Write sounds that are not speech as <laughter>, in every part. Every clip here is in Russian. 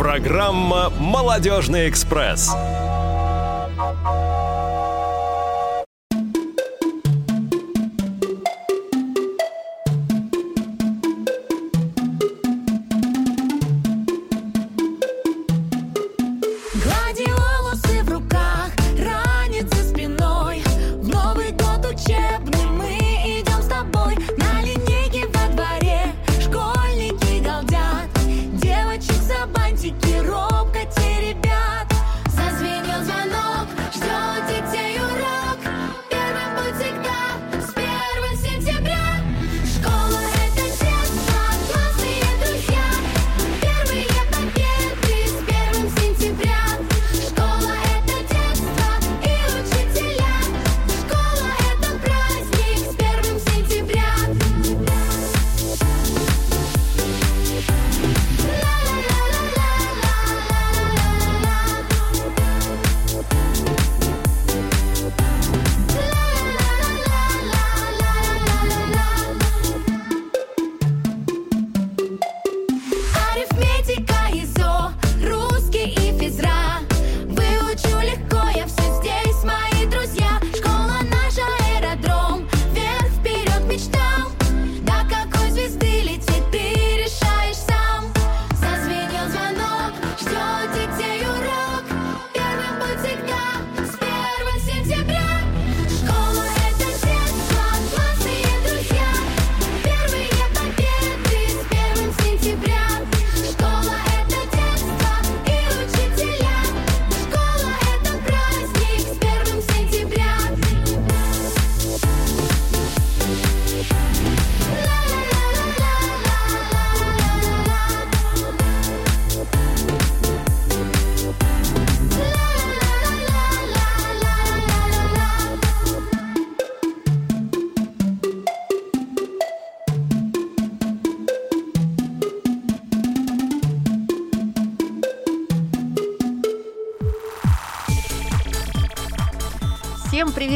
Программа «Молодежный экспресс».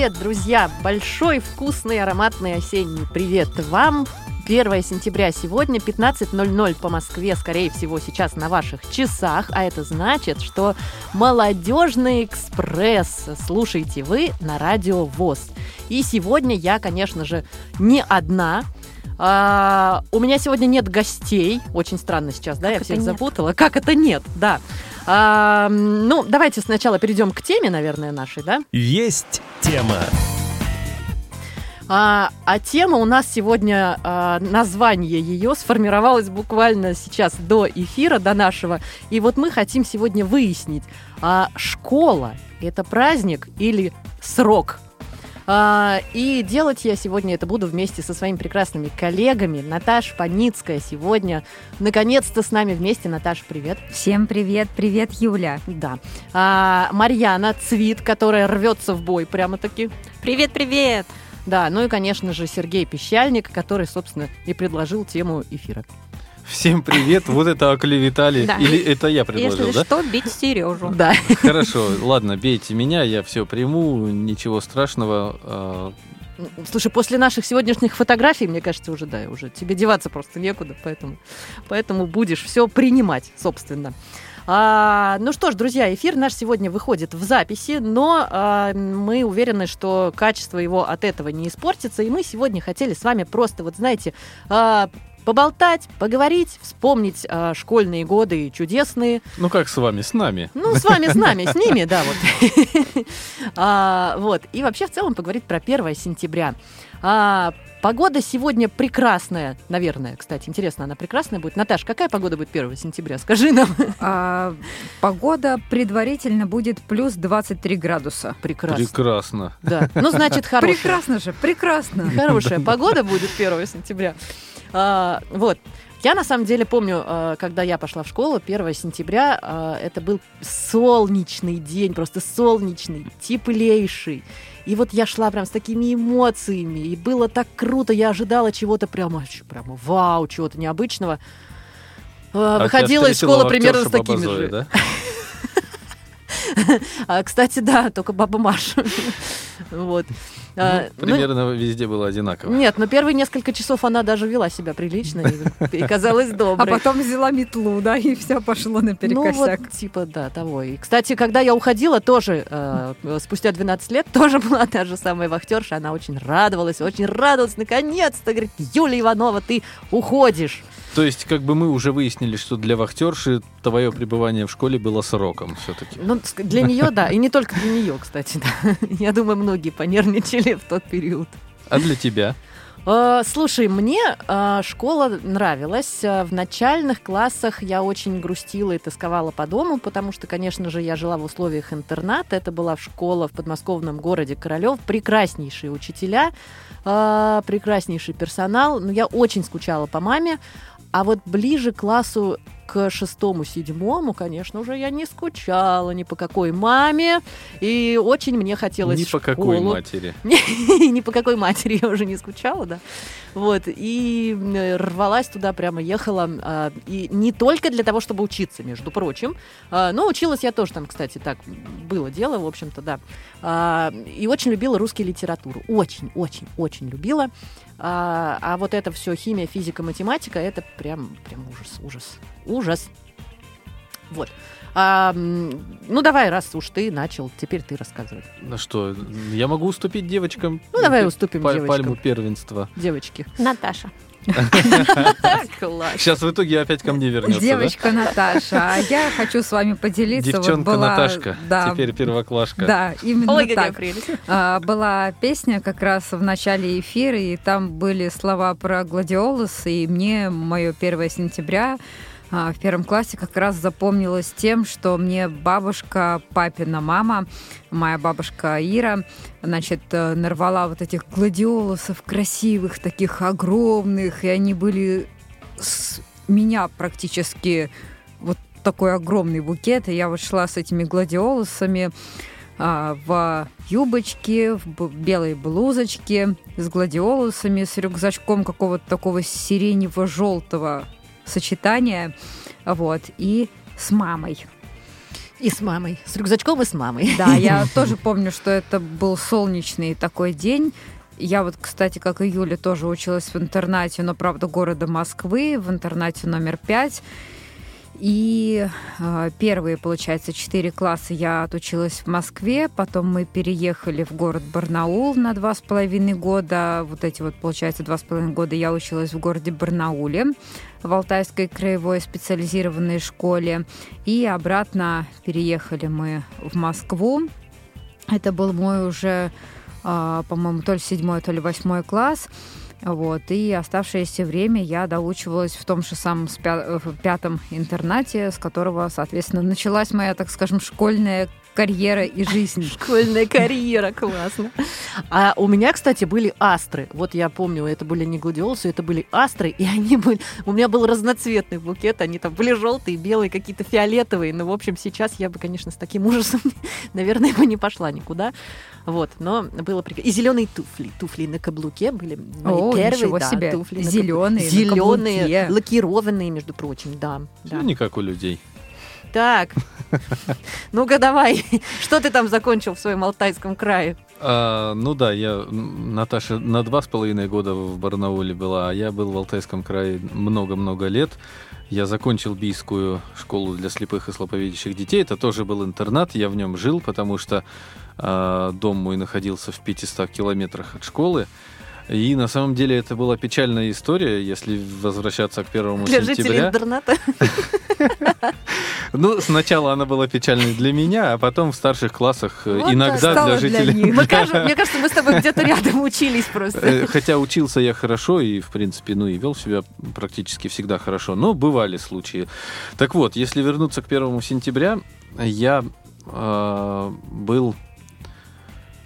Привет, друзья! Большой, вкусный, ароматный осенний привет вам! 1 сентября сегодня, 15.00 по Москве, скорее всего, сейчас на ваших часах, а это значит, что «Молодежный экспресс» слушаете вы на радио ВОЗ. И сегодня я, конечно же, не одна, а, у меня сегодня нет гостей. Очень странно сейчас, да, я всех нет? запутала. Как это нет, да. А, ну, давайте сначала перейдем к теме, наверное, нашей, да? Есть тема. А, а тема у нас сегодня, а, название ее сформировалось буквально сейчас до эфира, до нашего. И вот мы хотим сегодня выяснить, а школа – это праздник или срок? А, и делать я сегодня это буду вместе со своими прекрасными коллегами. Наташа Паницкая сегодня наконец-то с нами вместе. Наташа, привет. Всем привет, привет, Юля. Да. А, Марьяна Цвит, которая рвется в бой прямо-таки. Привет, привет. Да, ну и, конечно же, Сергей Пещальник, который, собственно, и предложил тему эфира. Всем привет, вот это оклеветали. Да. Или это я предложил, Если да? что, бить Сережу. Да. Хорошо, ладно, бейте меня, я все приму, ничего страшного. а, Слушай, после наших сегодняшних фотографий, мне кажется, уже, да, уже тебе деваться просто некуда, поэтому, поэтому будешь все принимать, собственно. А, ну что ж, друзья, эфир наш сегодня выходит в записи, но а, мы уверены, что качество его от этого не испортится, и мы сегодня хотели с вами просто, вот знаете, а, поболтать, поговорить, вспомнить а, школьные годы чудесные, Ну как с вами, с нами. ну, с вами, с нами, с ними, да, вот. <laughs> А, Вот. И вообще в целом поговорить про 1 сентября. А, Погода сегодня прекрасная, наверное, кстати. Интересно, она прекрасная будет. Наташ, какая погода будет 1 сентября? Скажи нам. А, погода предварительно будет плюс 23 градуса. Прекрасно. Прекрасно. Да. Ну, значит, <laughs> хорошая. Прекрасно же, прекрасно. Хорошая <laughs> погода будет 1 сентября. А, вот. Я на самом деле помню, а, когда я пошла в школу, 1 сентября, а, это был солнечный день, просто солнечный, теплейший. И вот я шла прям с такими эмоциями, и было так круто, я ожидала чего-то прямо, прямо вау, чего-то необычного. А, А Выходила из школы примерно с такими же. да? <laughs> <laughs> А, Кстати, да, только баба Маша. <laughs> Вот. А, Ну, ну, примерно везде было одинаково. Нет, но первые несколько часов она даже вела себя прилично и, и казалась <laughs> А доброй. потом взяла метлу, да, и все пошло Ну наперекосяк. вот, типа, да, того. И, кстати, когда я уходила, тоже э, спустя 12 лет, тоже была та же самая вахтерша. Она очень радовалась, очень радовалась. Наконец-то, говорит, Юлия Иванова, ты уходишь. То есть, как бы мы уже выяснили, что для вахтерши твое пребывание в школе было сроком все-таки. Ну, для нее, да. И не только для нее, кстати, да. <laughs> Я думаю, многие понервничали в тот период. А для тебя? Э, Слушай, мне э, школа нравилась. Э, В начальных классах я очень грустила и тосковала по дому, потому что, конечно же, я жила в условиях интерната. Это была школа в подмосковном городе Королев. Прекраснейшие учителя, прекраснейший персонал. Но я очень скучала по маме. А вот ближе к классу к шестому, седьмому, конечно, уже я не скучала ни по какой маме. И очень мне хотелось Ни по какой школу. матери. <laughs> Ни по какой матери я уже не скучала, да. Вот, и рвалась туда, прямо ехала. а, И не только для того, чтобы учиться, между прочим. а, Но училась я тоже там, кстати, так, было дело, в общем-то, да. А, И очень любила русскую литературу. Очень, очень, очень любила. А, а вот это все химия, физика, математика, это прям, прям ужас, ужас, ужас. Вот. А, ну, давай, раз уж ты начал, теперь ты рассказывай. Ну что, я могу уступить девочкам? Ну, давай уступим па- девочкам. Пальму первенства. Девочки. Наташа. Сейчас в итоге опять ко мне вернется, да? Девочка Наташа, а я хочу с вами поделиться. Вот Девчонка была- Наташка, да, теперь первоклашка. Да, именно Ой, так. А, была песня как раз в начале эфира, и там были слова про гладиолус, и мне мое 1 сентября в первом классе как раз запомнилось тем, что мне бабушка, папина мама, моя бабушка Ира, значит, э, нарвала вот этих гладиолусов красивых, таких огромных, и они были с меня практически вот такой огромный букет, и я вот шла с этими гладиолусами, а, в юбочке, в белой блузочке, с гладиолусами, с рюкзачком какого-то такого сиренево-желтого сочетания, вот, и с мамой. И с мамой. С рюкзачком и с мамой. Да, я <laughs> тоже помню, что это был солнечный такой день. Я вот, кстати, как и Юля, тоже училась в интернате, но, правда, города Москвы, в интернате номер пять. И э, первые, получается, четыре класса я отучилась в Москве, потом мы переехали в город Барнаул на два с половиной года. Вот эти вот, получается, два с половиной года я училась в городе Барнауле в Алтайской краевой специализированной школе. И обратно переехали мы в Москву. Это был мой уже, а, по-моему, то ли седьмой, то ли восьмой класс. Вот. И оставшееся время я доучивалась в том же самом в пятом интернате, с которого, соответственно, началась моя, так скажем, школьная карьера и жизнь. <laughs> Школьная карьера, классно. А у меня, кстати, были астры. Вот я помню, это были не гладиолусы, это были астры, и они были... У меня был разноцветный букет, они там были желтые, белые, какие-то фиолетовые. Ну, в общем, сейчас я бы, конечно, с таким ужасом, <laughs> наверное, бы не пошла никуда. Вот, но было прекрасно. И зеленые туфли. Туфли на каблуке были мои О, первые, да, себе. туфли Зеленые, каблуке. лакированные, между прочим, да. да. Ну, не как у людей. Так, ну-ка давай, что ты там закончил в своем Алтайском крае? А, ну да, я, Наташа, на два с половиной года в Барнауле была, а я был в Алтайском крае много-много лет. Я закончил бийскую школу для слепых и слабовидящих детей. Это тоже был интернат, я в нем жил, потому что а, дом мой находился в 500 километрах от школы. И на самом деле это была печальная история, если возвращаться к первому Для жителей сентября. интерната? Ну, сначала она была печальной для меня, а потом в старших классах э, Вот иногда для для жителей. Мы <laughs> кажем- Мне кажется, мы с тобой где-то рядом учились просто. Э, Хотя учился я хорошо и, в принципе, ну и вел себя практически всегда хорошо, но бывали случаи. Так вот, если вернуться к первому сентября, я э, был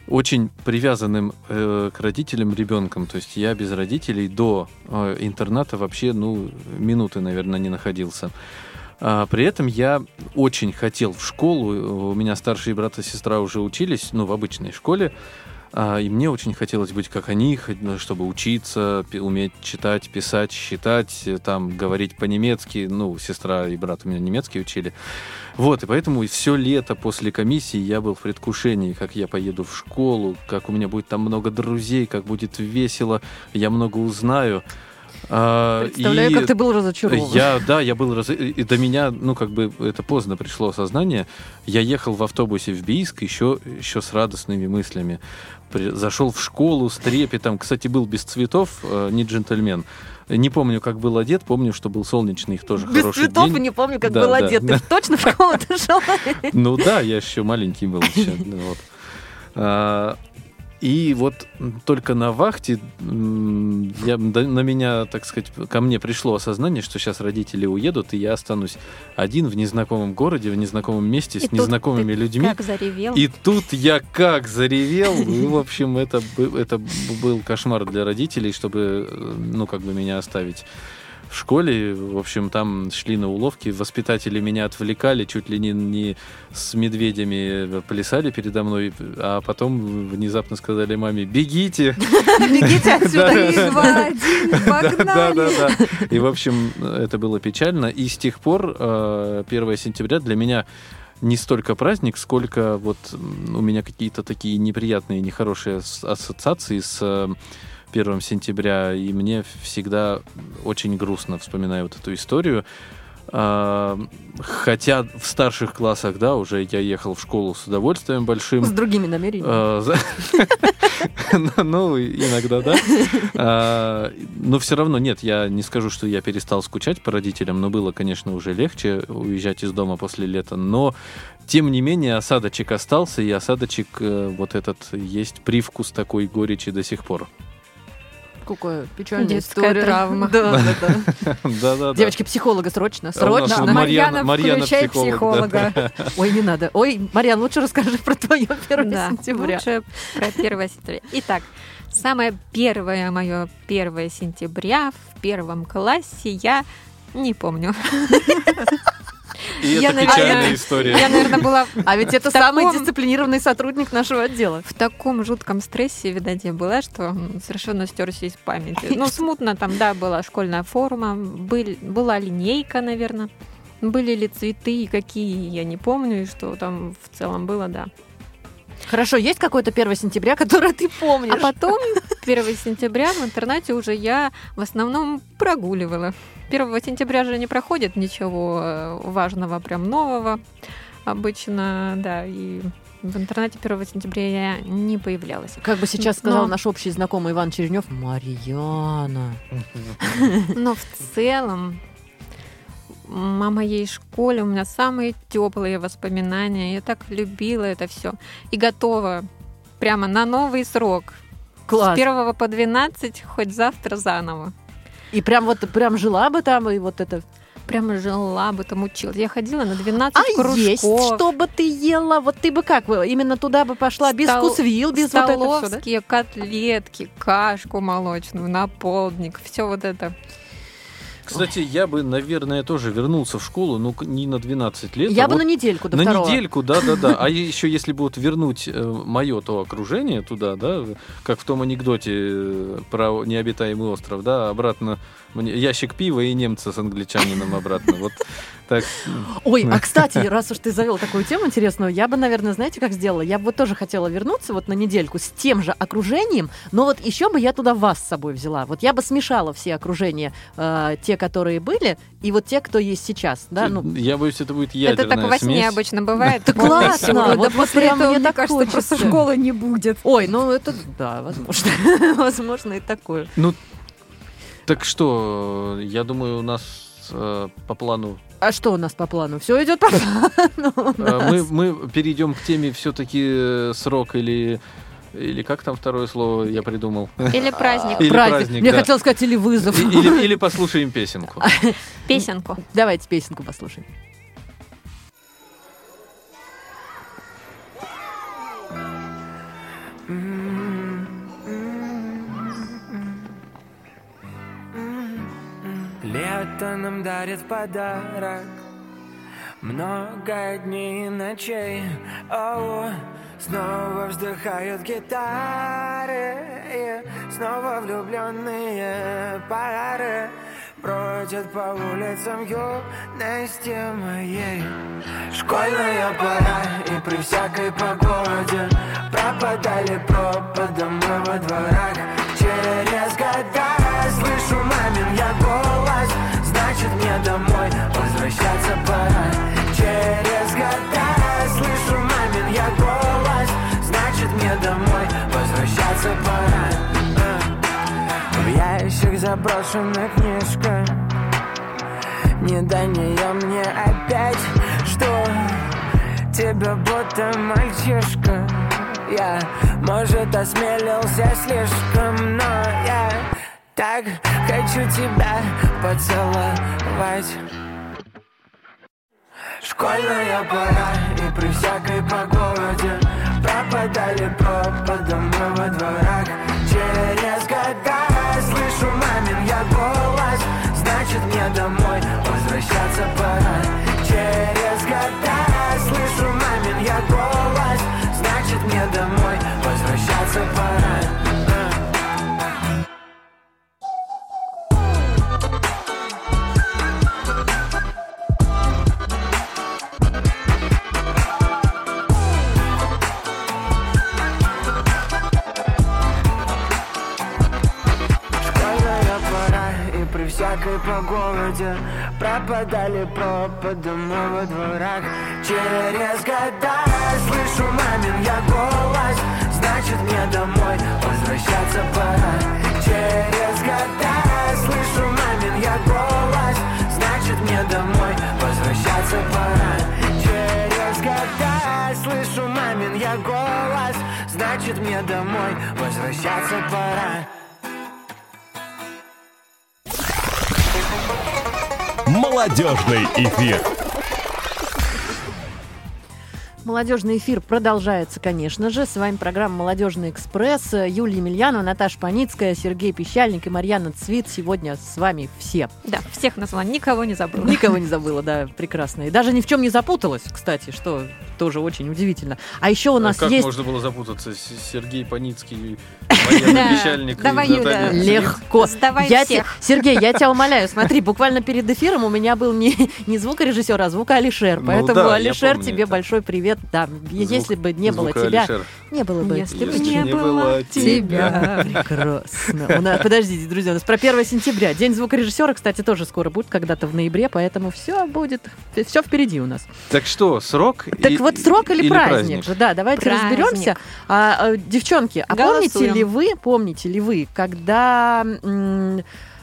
очень привязанным э, к родителям ребенком. То есть я без родителей до э, интерната вообще, ну, минуты, наверное, не находился. А, При этом я очень хотел в школу. У меня старшие брат и сестра уже учились, ну, в обычной школе. А, И мне очень хотелось быть как они, ну, чтобы учиться, уметь читать, писать, считать, э, там, говорить по-немецки. Ну, сестра и брат у меня немецкий учили. Вот, и поэтому все лето после комиссии я был в предвкушении, как я поеду в школу, как у меня будет там много друзей, как будет весело, я много узнаю. А, Представляю, и- как ты был разочарован. я, да, я был раз... И до меня, ну, как бы, это поздно пришло осознание. Я ехал в автобусе в Бийск еще, еще с радостными мыслями. При- Зашел в школу с трепетом. Кстати, был без цветов, э, не джентльмен. Не помню, как был одет, помню, что был солнечный, их тоже Без хороший цветов день. и не помню, как Да, был да, одет. да. Ты <laughs> точно в школу шел? Ну да, я еще маленький был. еще, <laughs> вот. А, И вот только на вахте я, на меня, так сказать, ко мне пришло осознание, что сейчас родители уедут, и я останусь один в незнакомом городе, в незнакомом месте, И с незнакомыми людьми. Как заревел. И тут я как заревел. <laughs> И, в общем, это, это был кошмар для родителей, чтобы, э, ну, как бы меня оставить в школе. В общем, там шли на уловки. Воспитатели меня отвлекали, чуть ли не, не с медведями плясали передо мной, а потом внезапно сказали маме, бегите. Бегите отсюда. Погнали! И, в общем, это было печально. И с тех пор э, 1 сентября для меня не столько праздник, сколько вот у меня какие-то такие неприятные, нехорошие ас- ассоциации с э, 1 сентября, и мне всегда очень грустно вспоминаю вот эту историю. А, Хотя в старших классах, да, уже я ехал в школу с удовольствием большим. С другими намерениями. А, <laughs> Ну, иногда, да. А, Но все равно, нет, я не скажу, что я перестал скучать по родителям, но было, конечно, уже легче уезжать из дома после лета. Но, тем не менее, осадочек остался, и осадочек э, вот этот есть привкус такой горечи до сих пор. Какая печальная Детская история. травма. Да, да, да. Девочки, психолога срочно, срочно. Марьяна- Марьяна, Марьяна включай психолога. <laughs> Ой, не надо. Ой, Марьян, лучше расскажи про твое <laughs> 1 Да, сентября. лучше про 1 сентября. Итак, самое первое мое 1 сентября в первом классе я не помню. <laughs> И Я, это наверное, печальная история. Я, наверное, была А ведь это таком- самый дисциплинированный сотрудник нашего отдела. в таком жутком стрессе, видать, я была, что совершенно стерся из памяти. Ну, смутно там, да, была школьная форма, был, была линейка, наверное. Были ли цветы и какие, я не помню, и что там в целом было, да. Хорошо, есть какой-то 1 сентября, который ты помнишь? А потом, 1 сентября в интернате уже я в основном прогуливала. 1 сентября же не проходит ничего э, важного, прям нового обычно, да, и в интернете 1 сентября я не появлялась. Как бы сейчас сказал Но- наш общий знакомый Иван Черенев, Марьяна. <laughs> Но в целом о моей школе у меня самые теплые воспоминания. Я так любила это все. И готова прямо на новый срок. Класс. С 1 по 12, хоть завтра заново. И прям вот прям жила бы там, и вот это. Прямо жила бы там училась. Я ходила на 12 А кружков. есть, что бы ты ела? Вот ты бы как? Именно туда бы пошла без Стол- вкусвил, без вот это все, да? Котлетки, кашку молочную, наполдник, все вот это. Кстати, я бы, наверное, тоже вернулся в школу, ну, к- не на 12 лет. Я а бы вот на недельку до на второго. недельку, да, да, да. А еще если бы вот вернуть мое то окружение туда, да, как в том анекдоте э, про необитаемый остров, да, обратно мне ящик пива и немца с англичанином обратно. Вот так. Ой, а кстати, раз уж ты завел такую тему интересную, я бы, наверное, знаете, как сделала? Я бы тоже хотела вернуться вот на недельку с тем же окружением, но вот еще бы я туда вас с собой взяла. Вот я бы смешала все окружения, э, те, которые были, и вот те, кто есть сейчас, да, ну. Я боюсь, это будет это ядерная так во сне смесь. обычно бывает. <laughs> Полностью. классно! Да вот после этого, мне так кажется, просто школы не будет. Ой, ну это, да, возможно. <laughs> возможно и такое. Ну, так что, я думаю, у нас э, по плану А что у нас по плану? Все идет по плану у э, мы, мы перейдем к теме все-таки срок или или как там второе слово я придумал? Или праздник, Или Праздник. праздник, Мне да. хотелось сказать, или вызов. И- Или, или послушаем песенку. <laughs> песенку. Давайте песенку послушаем. Лето нам дарит подарок Много дней и ночей Оу, Снова вздыхают гитары И снова влюбленные пары Бродят по улицам юности моей Школьная пора и при всякой погоде Пропадали пропадом мы во дворах. Через года слышу мамин я голос Значит мне домой ящик заброшена книжка. Не до нее мне опять Что? Тебя будто мальчишка. Я, может, осмелился слишком Но я так хочу тебя поцеловать. Школьная пора и при всякой погоде Пропадали пропадом мы во дворах Через года Значит мне домой возвращаться пора. Через года слышу мамин я голос. Значит мне домой при всякой погоде Пропадали пропадом мы во дворах Через года слышу мамин я голос. Значит мне домой возвращаться пора. Через года слышу мамин я голос. Значит мне домой возвращаться пора. Через года слышу мамин я голос. Значит мне домой возвращаться пора Молодежный эфир. Молодежный эфир продолжается, конечно же. С вами программа «Молодежный экспресс». Юлия Емельянова, Наташа Паницкая, Сергей Пещальник и Марьяна Цвит. Сегодня с вами все. Да, всех назвала, никого не забыла. Никого не <laughs> забыла, да, прекрасно. И даже ни в чем не запуталась, кстати, что тоже очень удивительно. А еще у нас как есть... можно было запутаться? Сергей Паницкий, <laughs> Марьяна. Пещальник Давай, Юля. Легко. Сдавай всех. Сергей, я тебя <laughs> умоляю, смотри, буквально перед эфиром у меня был не, не звукорежиссер, а звукорежер. Ну Поэтому, да, я Алишер, тебе большой привет. Да, Звук- если бы не было тебя, не было бы Если бы не не было тебя. Прекрасно. У нас- подождите, друзья, у нас про 1 сентября. День звукорежиссера, кстати, тоже скоро будет, когда-то в ноябре, поэтому все будет, все впереди у нас. Так что, срок? Так и- вот, срок или, праздник? же? Да, давайте Праздник. разберемся. А, а, девчонки, а Голосуем. помните ли вы, помните ли вы, когда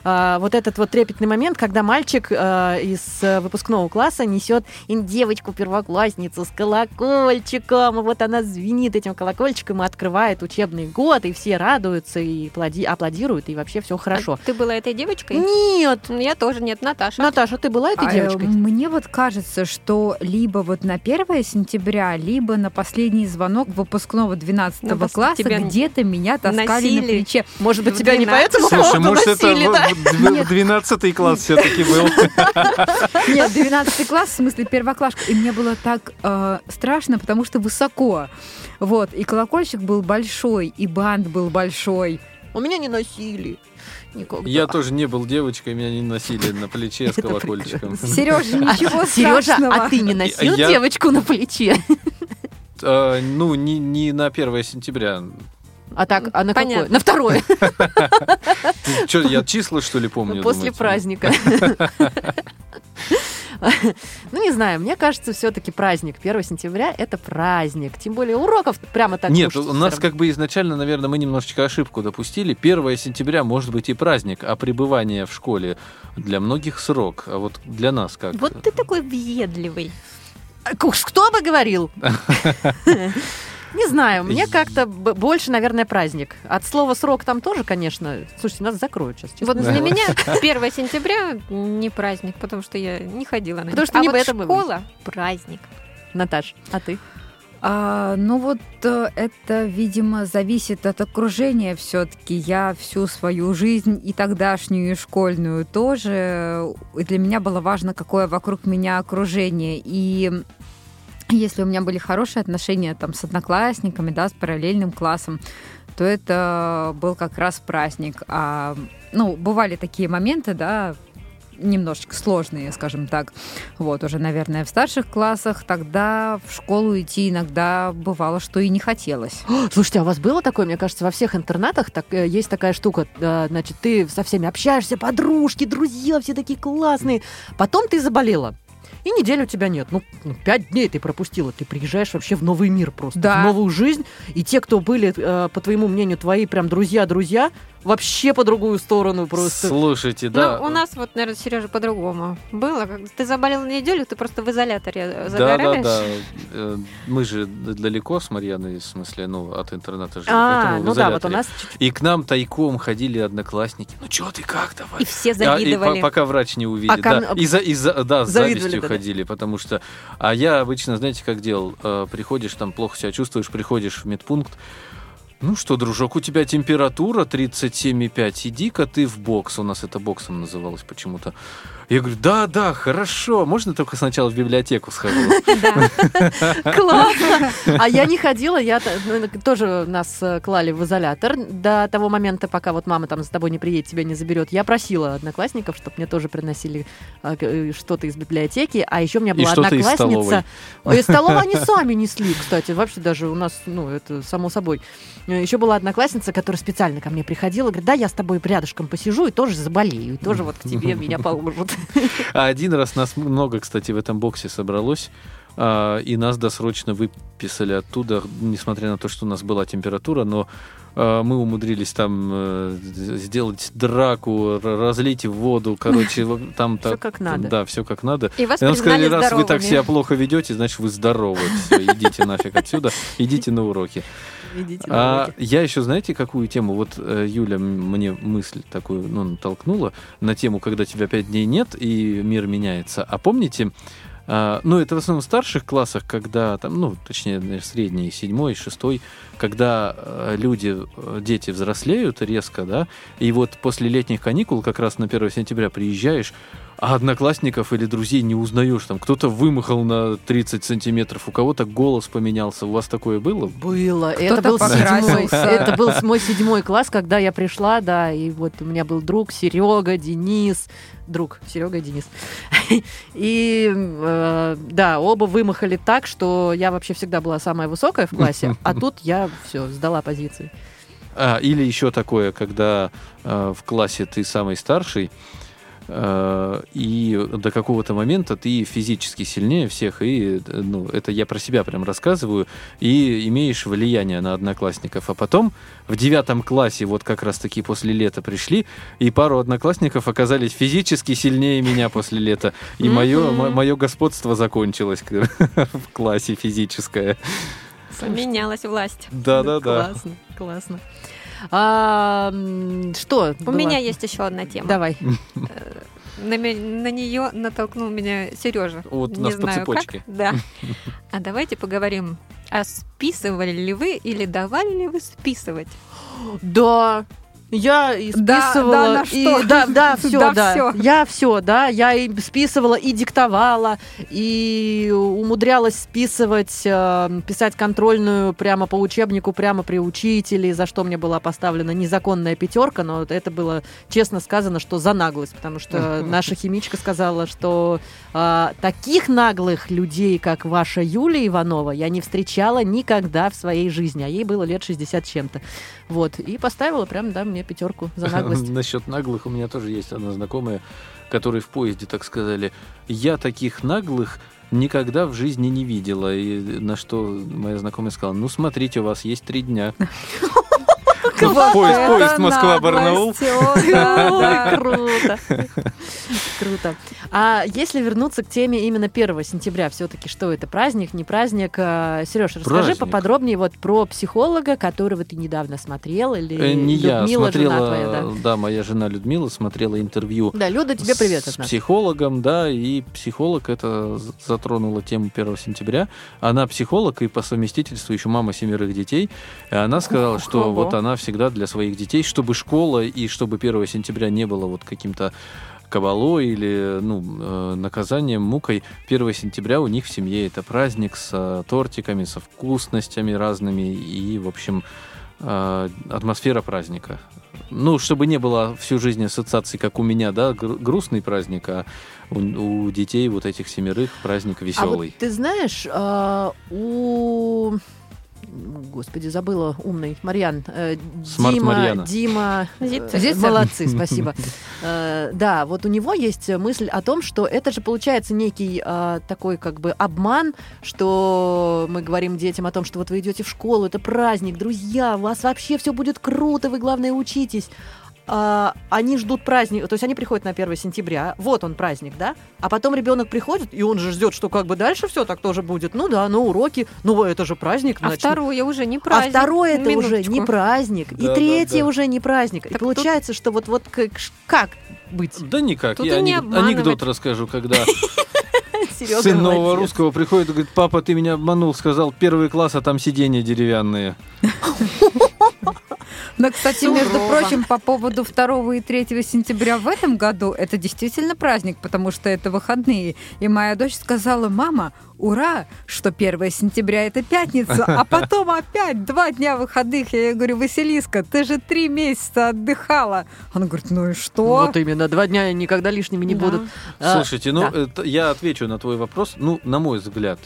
а, вот этот вот трепетный момент, когда мальчик а, из а, выпускного класса несет девочку-первоклассницу с колокольчиком, и вот она звенит этим колокольчиком и открывает учебный год, и все радуются и аплади- аплодируют, и вообще все хорошо. А Ты была этой девочкой? Нет! Ну, Я тоже нет, Наташа. Наташа, ты была этой А, э, девочкой? Мне вот кажется, что либо вот на 1 сентября, либо на последний звонок выпускного 12 Ну, класса где-то меня таскали на носили. плече. Может быть, тебя не 12. поэтому Слушай, <laughs> может, это да? В- в 12 класс все-таки был? <laughs> Нет, 12 класс, в смысле первоклашка. И мне было так э, страшно, потому что высоко. Вот, и колокольчик был большой, и бант был большой. У меня не носили. Никогда. Я тоже не был девочкой, меня не носили на плече с колокольчиком. Сережа, ничего Сережа, страшного. а ты не носил девочку на плече? А, Ну, не не на 1 сентября. А так, а на какое? Понятно. На второе, Что, я числа, что ли, помню? после праздника. Ну, не знаю, мне кажется, все-таки праздник 1 сентября – это праздник. Тем более уроков прямо так Нет, у нас как бы изначально, наверное, мы немножечко ошибку допустили. 1 сентября может быть и праздник, а пребывание в школе для многих срок. А вот для нас как? Вот ты такой въедливый. Кто бы говорил? <laughs> Не знаю, мне как-то больше, наверное, праздник. От слова срок там тоже, конечно. Слушайте, нас закроют сейчас. честно Вот для меня <laughs> 1 сентября не праздник, потому что я не ходила на Потому что а не вот и школа – праздник. Наташ, а ты? А, ну вот э, это, видимо, зависит от окружения все-таки. Я всю свою жизнь и тогдашнюю, и школьную тоже. И для меня было важно, какое вокруг меня окружение. И Если у меня были хорошие отношения там с одноклассниками, да, с параллельным классом, то это был как раз праздник. А, ну, бывали такие моменты, да, немножечко сложные, скажем так. Вот, уже, наверное, в старших классах тогда в школу идти иногда бывало, что и не хотелось. <gasps> Слушайте, а у вас было такое? Мне кажется, во всех интернатах так, э, есть такая штука. э, Значит, ты со всеми общаешься, подружки, друзья, все такие классные. Потом ты заболела. И неделю тебя нет. Ну, ну, пять дней ты пропустила. Ты приезжаешь вообще в новый мир просто. Да. В новую жизнь. И те, кто были, э, по твоему мнению, твои прям друзья-друзья, вообще по другую сторону просто. Слушайте, да. Ну, у нас вот, наверное, Сережа по-другому было. Ты заболел на неделю, ты просто в изоляторе э, Да, загораешь. да, да. Э, Мы же далеко с Марьяной, в смысле, ну, от интерната жили. А, ну да, вот у нас И к нам тайком ходили одноклассники. Ну что ты, как давай? И все А, и по- завидовали. пока врач не увидит. Пока- да. И за, и за- да, с Завидовали, завистью да-да. ходили, потому что... А я обычно, знаете, как делал? Э, Приходишь, там плохо себя чувствуешь, приходишь в медпункт, ну что, дружок, у тебя температура 37,5, иди-ка ты в бокс. У нас это боксом называлось почему-то. Я говорю, да, да, хорошо, можно только сначала в библиотеку схожу. <laughs> Классно! А я не ходила, я ну, тоже нас э, клали в изолятор до того момента, пока вот мама там за тобой не приедет, тебя не заберет. Я просила одноклассников, чтобы мне тоже приносили э, э, что-то из библиотеки, а еще у меня была одноклассница. Из столовой они <laughs> сами несли, кстати, вообще даже у нас, ну, это само собой. Еще была одноклассница, которая специально ко мне приходила, говорит, да, я с тобой рядышком посижу и тоже заболею, и тоже вот к тебе меня положат. А один раз нас много, кстати, в этом боксе собралось. а, И нас досрочно выписали оттуда, несмотря на то, что у нас была температура, но а, мы умудрились там э, сделать драку, разлить воду, короче, там так- как надо. Да, все как надо. И вас И нам сказали, раз вы так здоровыми. себя плохо ведете, значит вы здоровы. Все, идите нафиг отсюда, идите на уроки. Идите А я еще, знаете, какую тему? Вот э, Юля мне мысль такую ну, натолкнула на тему, когда тебя пять дней нет и мир меняется. А помните, а, ну, это в основном в старших классах, когда там, ну, точнее, наверное, средний, седьмой, шестой, когда э, люди, э, дети взрослеют резко, да, и вот после летних каникул, как раз на 1 сентября приезжаешь, а одноклассников или друзей не узнаешь. Там кто-то вымахал на 30 сантиметров, у кого-то голос поменялся. У вас такое было? Было. Это был седьмой. Это был мой седьмой класс, когда я пришла, да, и вот у меня был друг Серега, Денис, друг Серега и Денис. <laughs> И э, да, оба вымахали так, что я вообще всегда была самая высокая в классе, а <laughs> тут я все сдала позиции. А, или еще такое, когда э, в классе ты самый старший, и до какого-то момента ты физически сильнее всех, и ну, это я про себя прям рассказываю, и имеешь влияние на одноклассников. А потом в девятом классе, вот как раз таки после лета пришли, и пару одноклассников оказались физически сильнее меня после лета. И мое, мое господство закончилось <laughs> в классе физическое. Поменялась власть. Да-да-да. Классно, классно. А, что? У было? меня есть еще одна тема. Давай. На, нее натолкнул меня Сережа. Вот Не нас по знаю цепочке. как. Да. А давайте поговорим. А списывали ли вы или давали ли вы списывать? Да. Я и Да, списывала, да, на и что? да, да, <laughs> все, Да, да, всё. я все, да, я и списывала, и диктовала, и умудрялась списывать, э, писать контрольную прямо по учебнику, прямо при учителе, за что мне была поставлена незаконная пятерка, но это было честно сказано, что за наглость, потому что наша химичка сказала, что э, таких наглых людей, как ваша Юлия Иванова, я не встречала никогда в своей жизни, а ей было лет 60 с чем-то. Вот, и поставила прям, да, мне пятерку за <laughs> наглость. Насчет наглых у меня тоже есть одна знакомая, которой в поезде так сказали, я таких наглых никогда в жизни не видела. И на что моя знакомая сказала, ну смотрите, у вас есть три дня. <laughs> Поезд, поезд Москва-Барнаул. <laughs> круто. <laughs> Круто. А если вернуться к теме именно 1 сентября, все-таки что это, праздник, не праздник? Сереж, расскажи поподробнее вот про психолога, которого ты недавно смотрел, или Э, Не я, Людмила, жена смотрела, твоя, да? да, моя жена Людмила смотрела интервью Да, Люда, тебе привет с психологом, да, и психолог это затронула тему 1 сентября. Она психолог и по совместительству еще мама семерых детей. И она сказала, что вот она всегда для своих детей, чтобы школа и чтобы 1 сентября не было вот каким-то кабалой или ну, э, наказанием, мукой. 1 сентября у них в семье это праздник с э, тортиками, со вкусностями разными и, в общем, э, атмосфера праздника. Ну, чтобы не было всю жизнь ассоциаций, как у меня, да, гру- грустный праздник, а у, у детей вот этих семерых праздник А веселый. вот ты знаешь, а, у... Господи, забыла умный Марьян. э, Смарт Дима, Марьяна. Дима, э, Зица. Зица. молодцы, спасибо. <laughs> Э, Да, вот у него есть мысль о том, что это же получается некий такой как бы обман, что мы говорим детям о том, что вот вы идете в школу, это праздник, друзья, у вас вообще все будет круто, вы главное учитесь. А, они ждут праздник, то есть они приходят на 1 сентября, вот он праздник, да, а потом ребенок приходит, и он же ждет, что как бы дальше все так тоже будет. Ну да, ну уроки, ну это же праздник. А значит, второе уже не а праздник. второе это уже Минуточку. не праздник, и Да, третье да, да. уже не праздник. и Так получается, что вот вот как, как быть? Да никак. Тут Я и не анек- обманывать. анекдот расскажу, когда <laughs> Серега сын нового молодец. русского приходит и говорит, папа, ты меня обманул, сказал, первый класс, а там сиденья деревянные. <laughs> Но, кстати, между прочим, по поводу 2 и 3 сентября в этом году, это действительно праздник, потому что это выходные. И моя дочь сказала, мама, ура, что 1 сентября это пятница, а <laughs> потом опять два дня выходных. Я ей говорю, Василиска, ты же три месяца отдыхала. Она говорит, ну и что? Вот именно, два дня никогда лишними не Да. будут. А, Слушайте, ну, да. это- я отвечу на твой вопрос. Ну, на мой взгляд,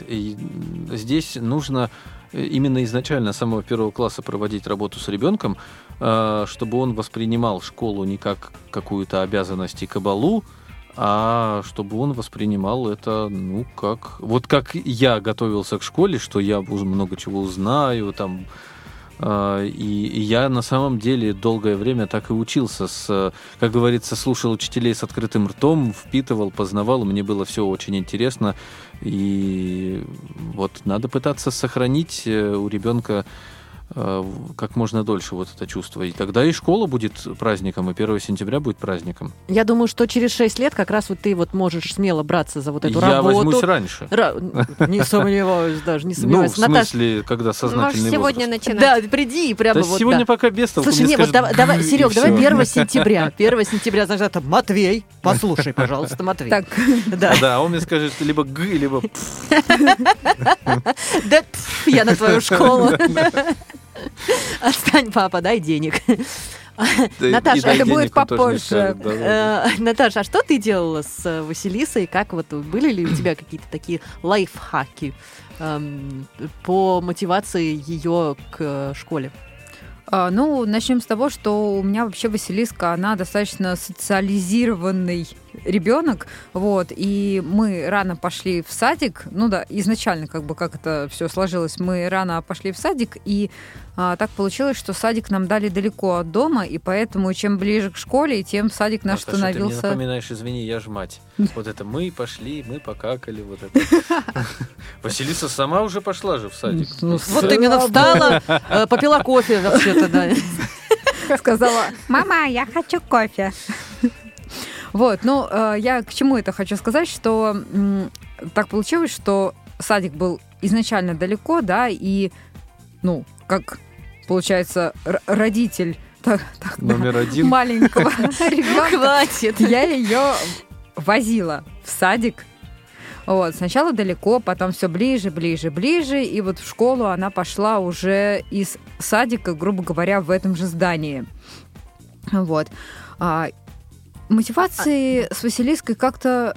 здесь нужно э, именно изначально самого первого класса проводить работу с ребенком, э, чтобы он воспринимал школу не как какую-то обязанность и кабалу, а чтобы он воспринимал это, ну, как... Вот как я готовился к школе, что я много чего узнаю, там, и, и я на самом деле долгое время так и учился. С, как говорится, слушал учителей с открытым ртом, впитывал, познавал. Мне было все очень интересно. И вот надо пытаться сохранить э, у ребенка как можно дольше вот это чувство. И тогда и школа будет праздником, и 1 сентября будет праздником. Я думаю, что через 6 лет как раз вот ты вот можешь смело браться за вот эту я работу. возьмусь раньше. Ра- Не <laughs> сомневаюсь даже, не Ну, в сомневаюсь. Наташ, смысле, когда Можешь сознательный сегодня возраст. начинать. да, приди и прямо Да вот сегодня да. пока без толку. Слушай, мне не, вот давай, Серег, давай всё. 1 сентября. <laughs> 1 сентября, значит, это Матвей. Послушай, пожалуйста, Матвей. Так, Да, <laughs> Да, он мне скажет либо г, либо да я на твою школу. <laughs> Отстань, папа, дай денег. <laughs> Наташа, это будет попозже. Э, <laughs> Наташа, а что ты делала с э, Василисой? Как вот были ли у тебя какие-то такие лайфхаки эм, по мотивации ее к э, школе? А, Ну, начнем с того, что у меня вообще Василиска, она достаточно социализированный ребенок, вот, и мы рано пошли в садик, ну да, изначально как бы как это все сложилось, мы рано пошли в садик, и а, так получилось, что садик нам дали далеко от дома, и поэтому чем ближе к школе, тем садик наш Наташа, ты мне становился... напоминаешь, извини, я же мать. <laughs> Вот это мы пошли, мы покакали, вот это. <laughs> Василиса сама уже пошла же в садик. Ну, Вот именно встала, <laughs> э, попила кофе вообще-то, да. сказала, мама, я хочу кофе. Вот, ну, э, я к чему это хочу сказать, что так получилось, что садик был изначально далеко, да, и, ну, как получается, родитель так- тогда Номер один. маленького <laughs> ребенка, хватит. я ее возила в садик. Вот, сначала далеко, потом все ближе, ближе, ближе, и вот в школу она пошла уже из садика, грубо говоря, в этом же здании. Вот. А, мотивации с Василиской как-то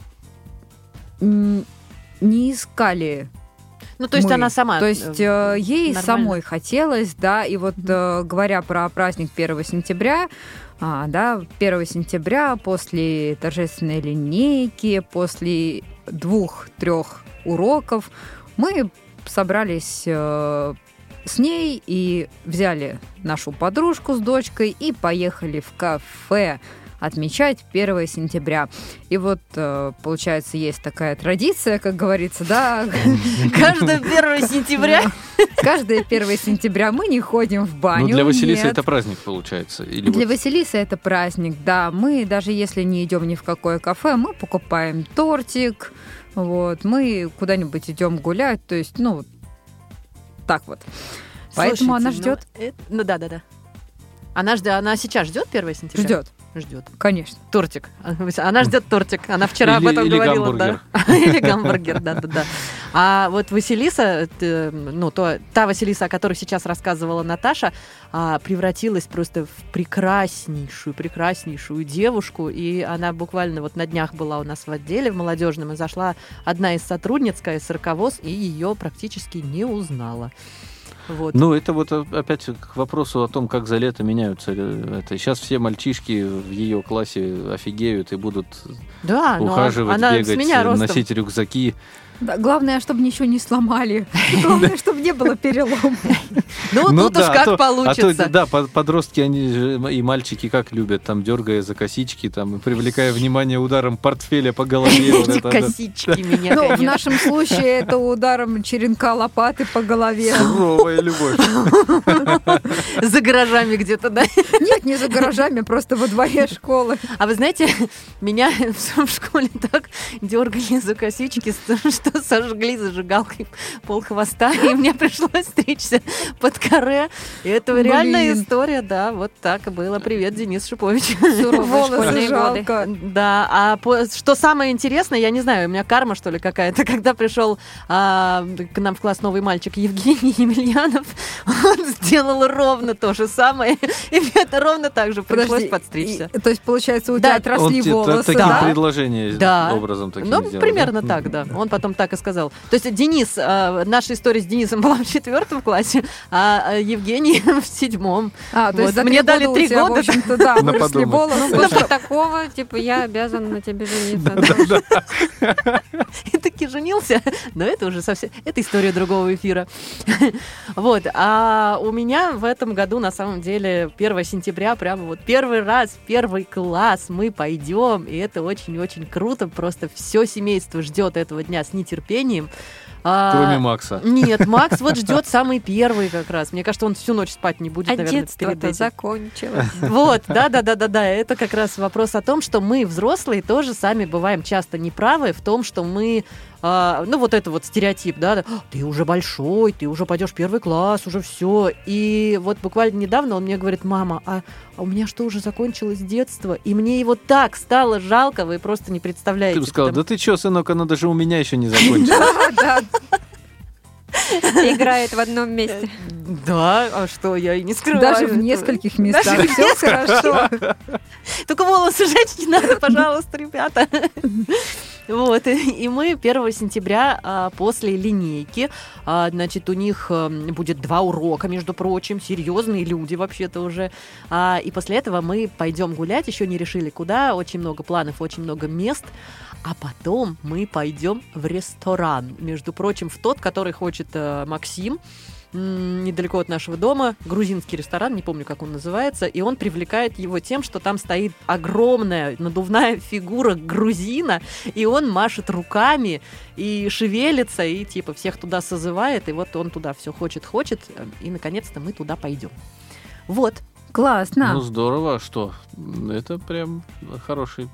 не искали Ну, то есть мы. она сама. то есть э, э, ей нормально. самой хотелось, да, и вот э, говоря про праздник 1 сентября, а, да, 1 сентября после торжественной линейки, после двух-трех уроков мы собрались э, с ней и взяли нашу подружку с дочкой и поехали в кафе отмечать 1 сентября. И вот, э, получается, есть такая традиция, как говорится, да, <laughs> Каждое 1 сентября. Каждое 1 сентября мы не ходим в баню. Ну, для Василисы нет. это праздник получается. Или Для вот Василисы это праздник, да. Мы, даже если не идем ни в какое кафе, мы покупаем тортик, вот, мы куда-нибудь идем гулять, то есть, ну, так вот. Поэтому она ждет. ну, это- Ну да, да, да. Она ждет, она сейчас ждет 1 сентября? Ждет. Ждет. Конечно. Тортик. Она ждет тортик. Она вчера об Или- этом или говорила, да. <laughs> Или гамбургер, да, да, да. А вот Василиса, т- ну, то, та Василиса, о которой сейчас рассказывала Наташа, а, превратилась просто в прекраснейшую, прекраснейшую девушку. И она буквально вот на днях была у нас в отделе в молодежном, и зашла одна из сотрудниц КСРК и ее практически не узнала. Вот. Ну, это вот о- опять к вопросу о том, как за лето меняются. э, Это. Сейчас все мальчишки в ее классе офигеют и будут да, но ухаживать, она бегать, э, носить рюкзаки. Да, главное, чтобы ничего не сломали. <laughs> Главное, чтобы не было перелома. Ну, тут уж а как то- получится. А да, по- подростки, они же и мальчики как любят, там, дергая за косички, там, привлекая внимание ударом портфеля по голове. Эти косички <laughs> меня, Ну, в нашем случае это ударом черенка лопаты по голове. Суровая любовь. <laughs> За гаражами где-то, да? Нет, не за гаражами, просто во дворе школы. А вы знаете, меня в школе так дергали за косички, что сожгли зажигалкой пол хвоста, и мне пришлось стричься под каре. И это Блин. реальная история, да, вот так и было. Привет, Денис Шипович. Волосы годы. жалко. Да, а по- что самое интересное, я не знаю, у меня карма, что ли, какая-то, <laughs> когда пришел а, к нам в класс новый мальчик Евгений Емельянов, <laughs> он сделал ровно то же самое, и мне это ровно так же пришлось Подожди, подстричься. и- то есть, получается, у Да. тебя Он отросли та- волосы, таким да? предложением Да. образом таким Ну, сделал, примерно да? так, да. Он потом так и сказал. То есть Денис, а, наша история с Денисом была в четвертом классе, а а Евгений <laughs> в седьмом. А, то Вот. есть за Мне дали три года. в общем-то, да, <laughs> На выросли волосы. После такого, типа, я обязан на тебе жениться. <laughs> И таки женился. Но это уже совсем... Это история другого эфира. Вот. А у меня в этом году, на самом деле, 1 сентября, прямо вот первый раз, первый класс мы пойдем. И это очень-очень круто. Просто все семейство ждет этого дня с нетерпением. А, Кроме Макса. Нет, Макс вот <laughs> ждет самый первый как раз. Мне кажется, он всю ночь спать не будет, А наверное, перед детство-то этим. закончилось. Вот, да, да, да, да, да. Это как раз вопрос о том, что мы, взрослые, тоже сами бываем часто неправы в том, что мы, а, ну вот это вот стереотип, да, ты уже большой, ты уже пойдешь в первый класс, уже все. И вот буквально недавно он мне говорит, мама, а, а у меня что уже закончилось детство, и мне его так стало жалко, вы просто не представляете. Ты бы сказал, потому- да ты чё, сынок, оно даже у меня еще не <laughs> закончилось. <laughs> Играет в одном месте. Да, а что, я и не скрываю. Даже в нескольких местах. Даже Все хорошо. <laughs> Только волосы жечь не надо, пожалуйста, ребята. <laughs> Вот, и мы 1 сентября а, после линейки, а, значит, у них а, будет два урока, между прочим, серьезные люди вообще-то уже. И после этого мы пойдем гулять, еще не решили куда, очень много планов, очень много мест. А потом мы пойдем в ресторан, между прочим, в тот, который хочет э, Максим недалеко от нашего дома, грузинский ресторан, не помню, как он называется, и он привлекает его тем, что там стоит огромная надувная фигура грузина, и он машет руками и шевелится, и типа всех туда созывает, и вот он туда все хочет-хочет, э, и наконец-то мы туда пойдем. Вот, Ну, Классно. здорово, а что? Это прям хороший,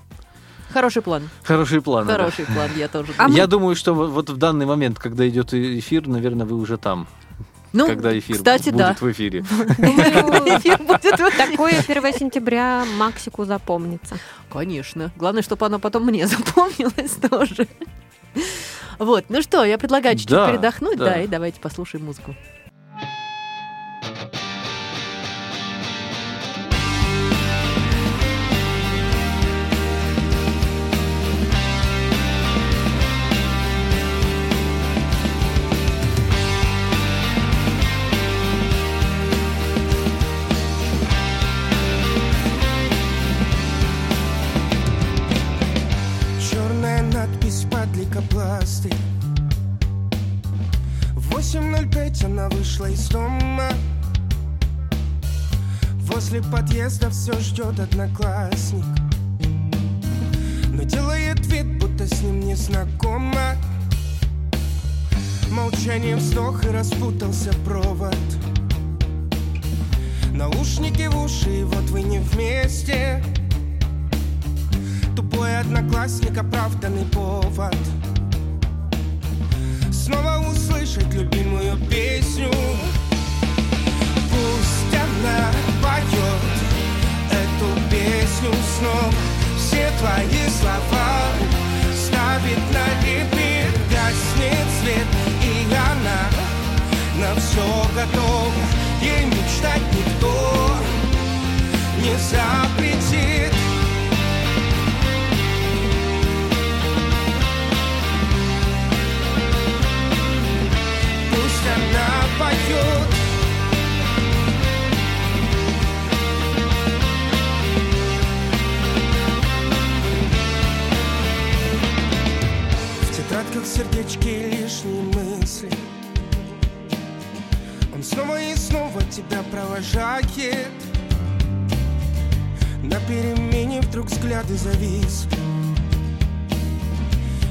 хороший план, хороший план. да. хороший план, я тоже А. Я думаю, что вот- в данный момент, когда идет эфир, наверное, вы уже там, Ну, когда эфир кстати, будет да. в эфире. Думаю, Эфир будет вот так. такое 1 сентября Максику запомнится. Конечно. Главное, чтобы оно потом мне <laughs> запомнилось тоже. Вот, ну что, я предлагаю чуть-чуть Да, передохнуть, да. да, и давайте послушаем музыку. Черная надпись под лейкопластырь В 8.05 она вышла из дома. Возле подъезда все ждет одноклассник. Но делает вид, будто с ним не знакома. Молчание, вздох и распутался провод. Наушники в уши, и вот вы не вместе Любой одноклассник оправданный повод. Снова услышать любимую песню. Пусть она поет эту песню снова. Все твои слова ставит на репит Гаснет свет и она на все готова. Ей мечтать никто не запретит. В тетрадках сердечки лишние мысли. Он снова и снова тебя провожает. На перемене вдруг взгляды зависли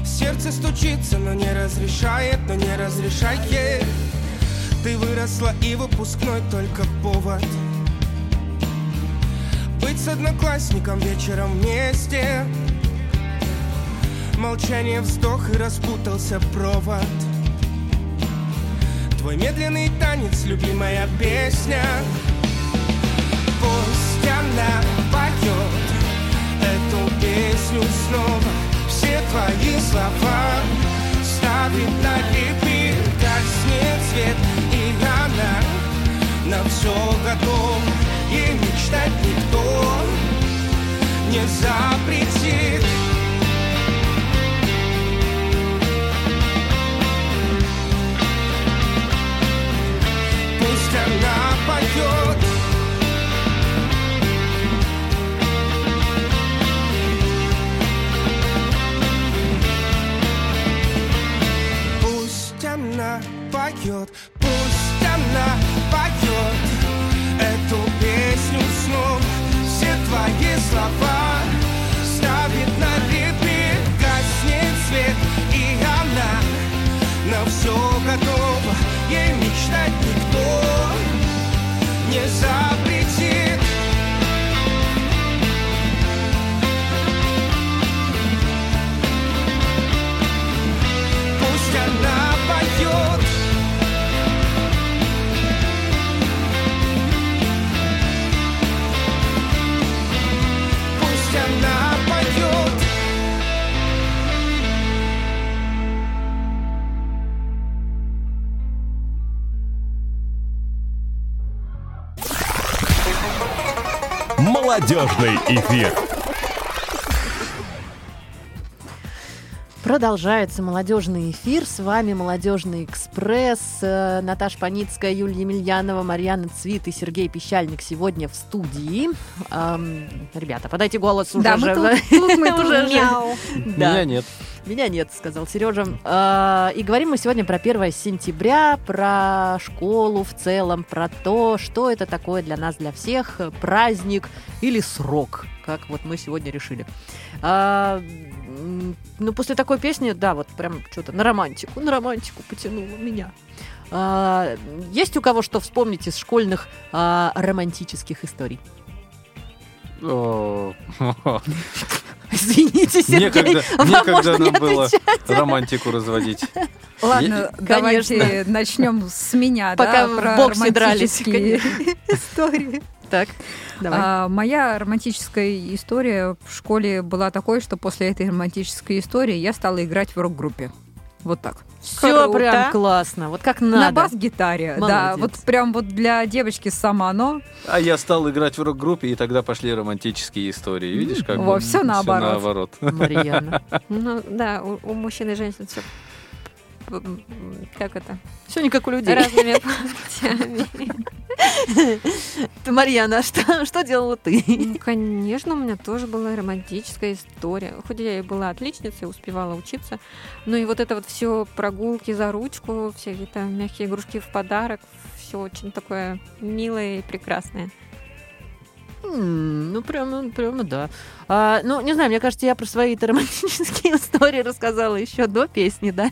Сердце стучится, но не разрешает, но не разрешает Ты выросла и выпускной только повод. Быть с одноклассником вечером вместе. Молчание, вздох и распутался провод. Твой медленный танец, любимая песня. Пусть она поет эту песню снова. Все твои слова все готова Ей мечтать никто не запретит. Пусть она поет Пусть она поет, твои слова ставит на репит Гаснет свет, и она на все готова. Ей мечтать никто не запретит Молодежный эфир. Продолжается молодежный эфир. С вами Молодежный экспресс. Э, Наташа Паницкая, Юлия Емельянова, Марьяна Цвит и Сергей Пещальник сегодня в студии. Ам, ребята, подайте голос уже. Да, мы же. тут, тут мы <laughs> тут. Уже же. Мяу. Да. Меня нет. Меня нет, сказал Сережа. А, И говорим мы сегодня про 1 сентября, про школу в целом, про то, что это такое для нас, для всех, праздник или срок, как вот мы сегодня решили. А, Ну, после такой песни, да, вот прям что-то на романтику, на романтику потянуло меня. А, Есть у кого что вспомнить из школьных романтических историй? <laughs> <laughs> Извините, Сергей, Некогда, вам некогда можно не нам было отвечать. романтику разводить. Ладно, давайте начнем с меня, Пока да, в про боксе дрались, истории. Так, давай. А, моя романтическая история в школе была такой, что после этой романтической истории я стала играть в рок-группе. Вот так. Все круто. прям классно, вот как На надо. бас-гитаре, да. Вот прям вот для девочки сама оно. А я стал играть в рок-группе, и тогда пошли романтические истории. Видишь, как Во, бы всё наоборот. наоборот. Марьяна. <laughs> Ну да, у, у мужчин и женщин все как это? Все не как у людей. Разными <laughs> путями. Ты, Марьяна, а что, что делала ты? Ну, конечно, у меня тоже была романтическая история. Хоть я и была отличницей, успевала учиться, но и вот это вот все прогулки за ручку, все какие-то мягкие игрушки в подарок, все очень такое милое и прекрасное. Ну, прямо, прямо да. А, ну, не знаю, мне кажется, я про свои романтические <laughs> истории рассказала еще до песни, да?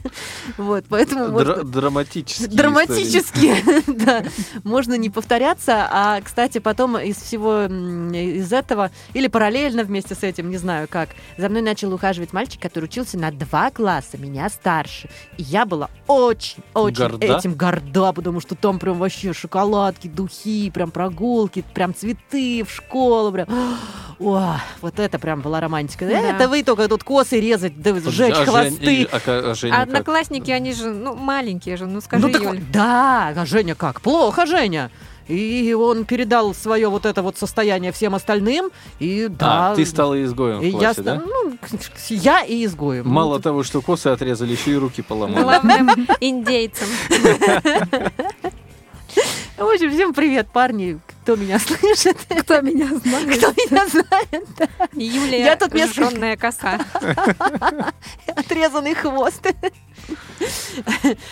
Вот, поэтому... может Дра- Драматические истории. Драматически, <laughs> да. Можно не повторяться. А, кстати, потом из всего из этого, или параллельно вместе с этим, не знаю как, за мной начал ухаживать мальчик, который учился на два класса, меня старше. И я была очень-очень Горда? этим горда, потому что там прям вообще шоколадки, духи, прям прогулки, прям цветы в школу, прям... <gasps> О, вот это прям была романтика. Да. Это вы только тут косы резать, да сжечь А Жень- хвосты. и- а а Женя как? одноклассники, они же, ну, маленькие же, ну, скажи, Ну так, Юль. да, а Женя как? Плохо, Женя. и он передал свое вот это вот состояние всем остальным, и да. А, ты стала изгоем и в я, классе, ста- да? ну, я и изгоем. Мало того, что косы отрезали, еще и руки поломали. Главным индейцем. <laughs> <laughs> В общем, всем привет, парни, кто меня слышит, Кто меня знает? кто меня знает. Юлия, Я тут несколько- коса. <laughs> Отрезанный хвост.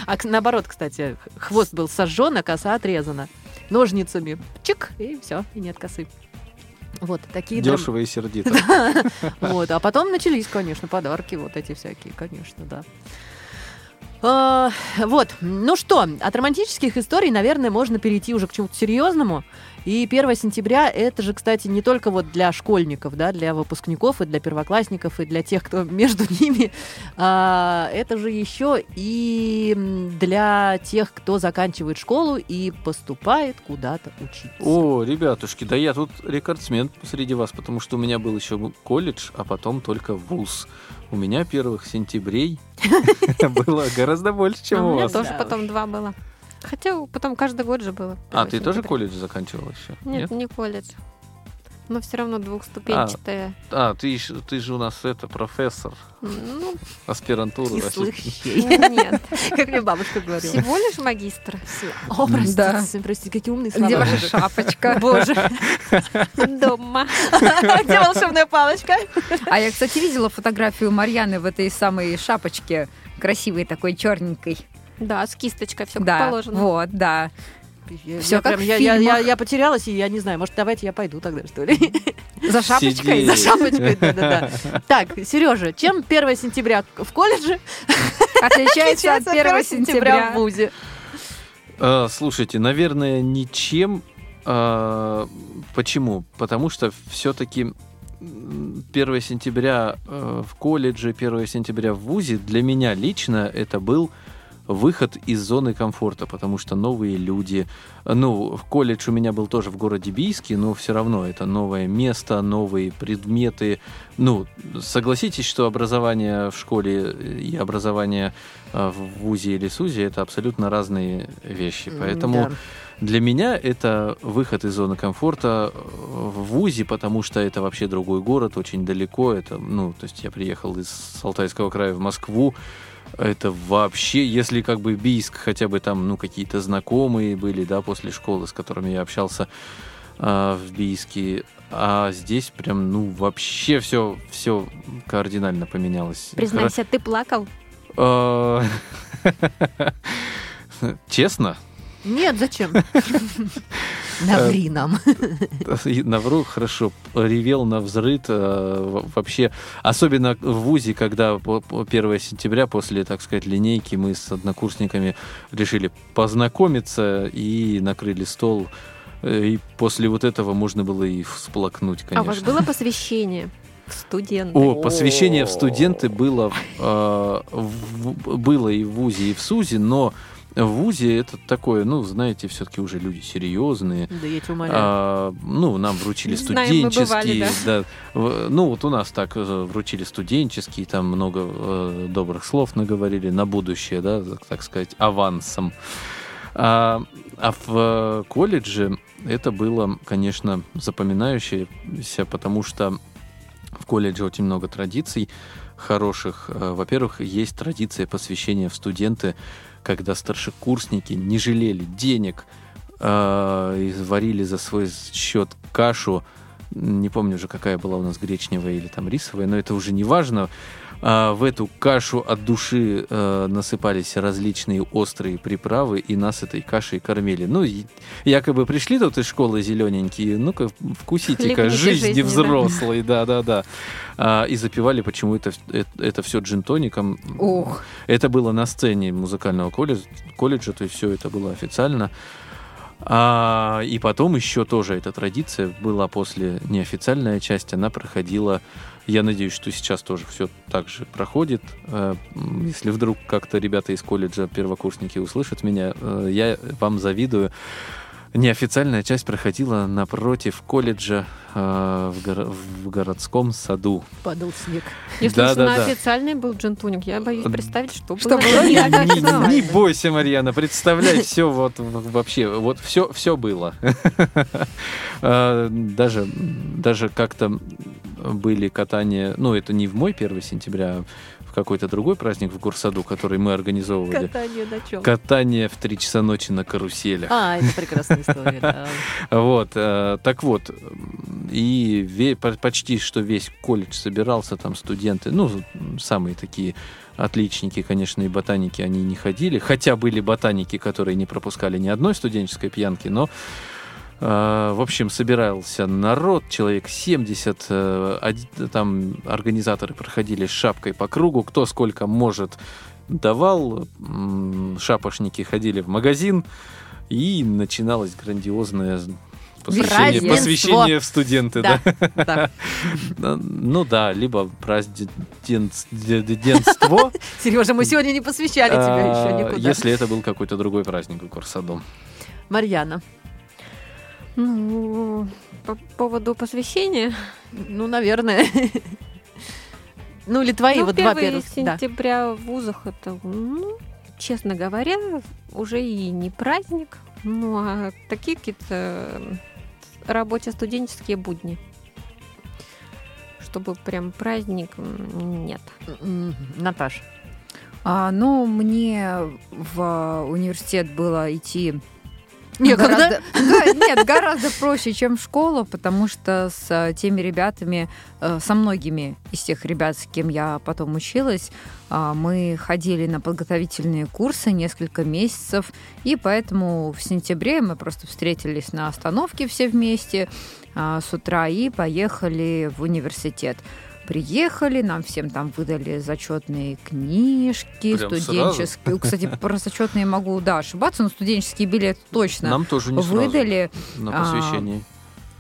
А наоборот, кстати, хвост был сожжен, а коса отрезана. Ножницами. Чик, и все, и нет косы. Вот, такие драм- Дешево и сердито. <laughs> Вот, а потом начались, конечно, подарки, вот эти всякие, конечно, да. А, вот, ну что, от романтических историй, наверное, можно перейти уже к чему-то серьезному. И 1 сентября это же, кстати, не только вот для школьников, да, для выпускников и для первоклассников и для тех, кто <laughs> между ними. А, это же еще и для тех, кто заканчивает школу и поступает куда-то учиться. О, ребятушки, да я тут рекордсмен среди вас, потому что у меня был еще колледж, а потом только вуз. У меня первых сентябрей <laughs> было гораздо больше, чем А у у меня вас. тоже потом два было. Хотя потом каждый год же было. А, 1 ты тоже колледж заканчивала еще? Нет, не колледж. Но все равно двухступенчатая. А, ты, ж- ты же у нас это профессор, Ну, аспирантуру. Кислых <laughs> нет. как мне бабушка говорила. Всего лишь магистр. О, простите, Да. простите, какие умные слова. Где ваша шапочка? Боже, <laughs> Дома. <laughs> где волшебная палочка? А я, кстати, видела фотографию Марьяны в этой самой шапочке красивой такой черненькой. Да, с кисточкой все как да, положено. вот, да. Я, Всё я как прям- в я, я- я- я потерялась, и я не знаю, может, давайте я пойду тогда, что ли? <laughs> За шапочкой. Сиди. За шапочкой, да-да-да. <laughs> Так, Сережа, чем 1 сентября в колледже <laughs> Отличается от 1 в сентября. ВУЗе? А, слушайте, наверное, ничем. А, почему? Потому что все-таки 1 сентября э, в колледже, 1 сентября в ВУЗе для меня лично это был выход из зоны комфорта, потому что новые люди. Ну, в колледж у меня был тоже в городе Бийске, но все равно это новое место, новые предметы. Ну, согласитесь, что образование в школе и образование э, в ВУЗе или СУЗе это абсолютно разные вещи. Поэтому Да. для меня это выход из зоны комфорта э, в ВУЗе, потому что это вообще другой город, очень далеко. Это, ну, то есть я приехал из Алтайского края в Москву. Это вообще, если как бы Бийск, хотя бы там, ну, какие-то знакомые были, да, после школы, с которыми я общался а, в Бийске, а здесь прям, ну, вообще все, все кардинально поменялось. Признайся, ты плакал? А, <laughs> Честно? Нет, зачем? <laughs> <laughs> Наври нам. <laughs> И Навру хорошо, ревел на взрыд э, вообще, особенно в ВУЗе, когда по- по 1 сентября после, так сказать, линейки мы с однокурсниками решили познакомиться и накрыли стол. Э, И после вот этого можно было и всплакнуть, А у вас конечно. было посвящение в студенты? О, посвящение в студенты было, э, в- было и в ВУЗе, и в СУЗе, но в ВУЗе это такое, ну, знаете, все-таки уже люди серьезные, Да я тебя умоляю. а, ну, нам вручили Знаем, мы бывали, студенческие, да. В- Ну, вот у нас так э, вручили студенческие, там много э, добрых слов наговорили на будущее, да, так сказать, авансом. А, а в э, колледже это было, конечно, запоминающееся, потому что в колледже очень много традиций хороших. Э, Во-первых, есть традиция посвящения в студенты, когда старшекурсники не жалели денег, э, и варили за свой счет кашу. Не помню уже, какая была у нас гречневая или там рисовая, но это уже не важно. А, в эту кашу от души э, насыпались различные острые приправы, и нас этой кашей кормили. Ну, якобы пришли тут из школы зелененькие, ну-ка, вкусите-ка жизни жизни, взрослой, да-да-да. А, и запивали почему-то это, все джин-тоником. Ух. Это было на сцене музыкального колледжа, колледжа то есть все это было официально. А, и потом еще тоже эта традиция была после неофициальная часть, она проходила, я надеюсь, что сейчас тоже все так же проходит. Э, Если вдруг как-то ребята из колледжа, первокурсники услышат меня, э, я вам завидую. Неофициальная часть проходила напротив колледжа э, в, горо- в городском саду. Падал снег. Если Да, уж да, на да. официальный был джентуник, я боюсь представить, что, Что было не не Не, бойся, Марьяна, представляй все вот вообще, вот все, все было. <laughs> Э, Даже, даже как-то были катания, ну это не в мой 1 сентября, а какой-то другой праздник в Гурсаду, который мы организовывали. Катание на чем? Катание в 3 часа ночи на каруселях. А, это прекрасная история. <laughs> Вот, э, так вот, и почти что весь колледж собирался, там студенты, ну, самые такие отличники, конечно, и ботаники, они не ходили, хотя были ботаники, которые не пропускали ни одной студенческой пьянки, но в общем, собирался народ, человек 70, э, там организаторы проходили с шапкой по кругу, кто сколько может давал, шапошники ходили в магазин, и начиналось грандиозное посвящение, посвящение в студенты. Да. Да, да. Да, <laughs> Ну да, либо празднество, <laughs> Сережа, мы сегодня не посвящали тебя еще а, никуда. если это был какой-то другой праздник у Курсадом. Марьяна, Ну, по поводу посвящения. ну, наверное. Ну, или твои ну, вот два 1 первых. Да. сентября в вузах это, ну, честно говоря, уже и не праздник, ну, а такие какие-то рабоче-студенческие будни. Чтобы прям праздник, нет. М, Наташ. А, ну, мне в университет было идти Некогда? Гораздо- Га- Нет, гораздо проще, чем в школу, потому что с э, теми ребятами, э, со многими из тех ребят, с кем я потом училась, а, мы ходили на подготовительные курсы несколько месяцев, и поэтому в сентябре мы просто встретились на остановке все вместе а, с утра и поехали в университет. Приехали, нам всем там выдали зачетные книжки, Прям студенческие. Кстати, <laughs> про зачетные могу, да, ошибаться, но студенческие билеты точно Нам тоже не сразу выдали. на а, посвящении.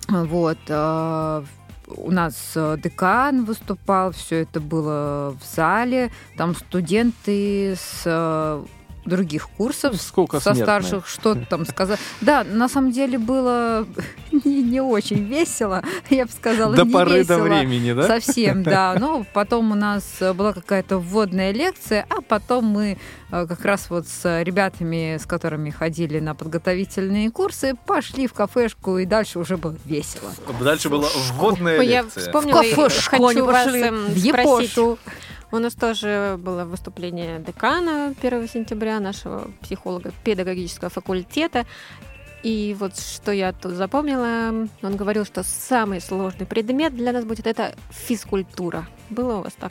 Вот. а, У нас э, декан выступал, все это было в зале. Там студенты с э, других курсов, Сколько со смертные. старших что-то там сказать. <laughs> Да, на самом деле было <laughs> не, не очень весело, <laughs> я бы сказала, До не поры до весело. времени, да? Совсем, да. Ну, потом у нас была какая-то вводная лекция, а потом мы э, как раз вот с ребятами, с которыми ходили на подготовительные курсы, пошли в кафешку, и дальше уже было весело. Дальше была вводная Ой, я лекция. вспомнила, и кафешку хочу вас пошли, эм, В спросить. У нас тоже было выступление декана 1 сентября, нашего психолога педагогического факультета. И вот что я тут запомнила, он говорил, что самый сложный предмет для нас будет это физкультура. Было у вас так?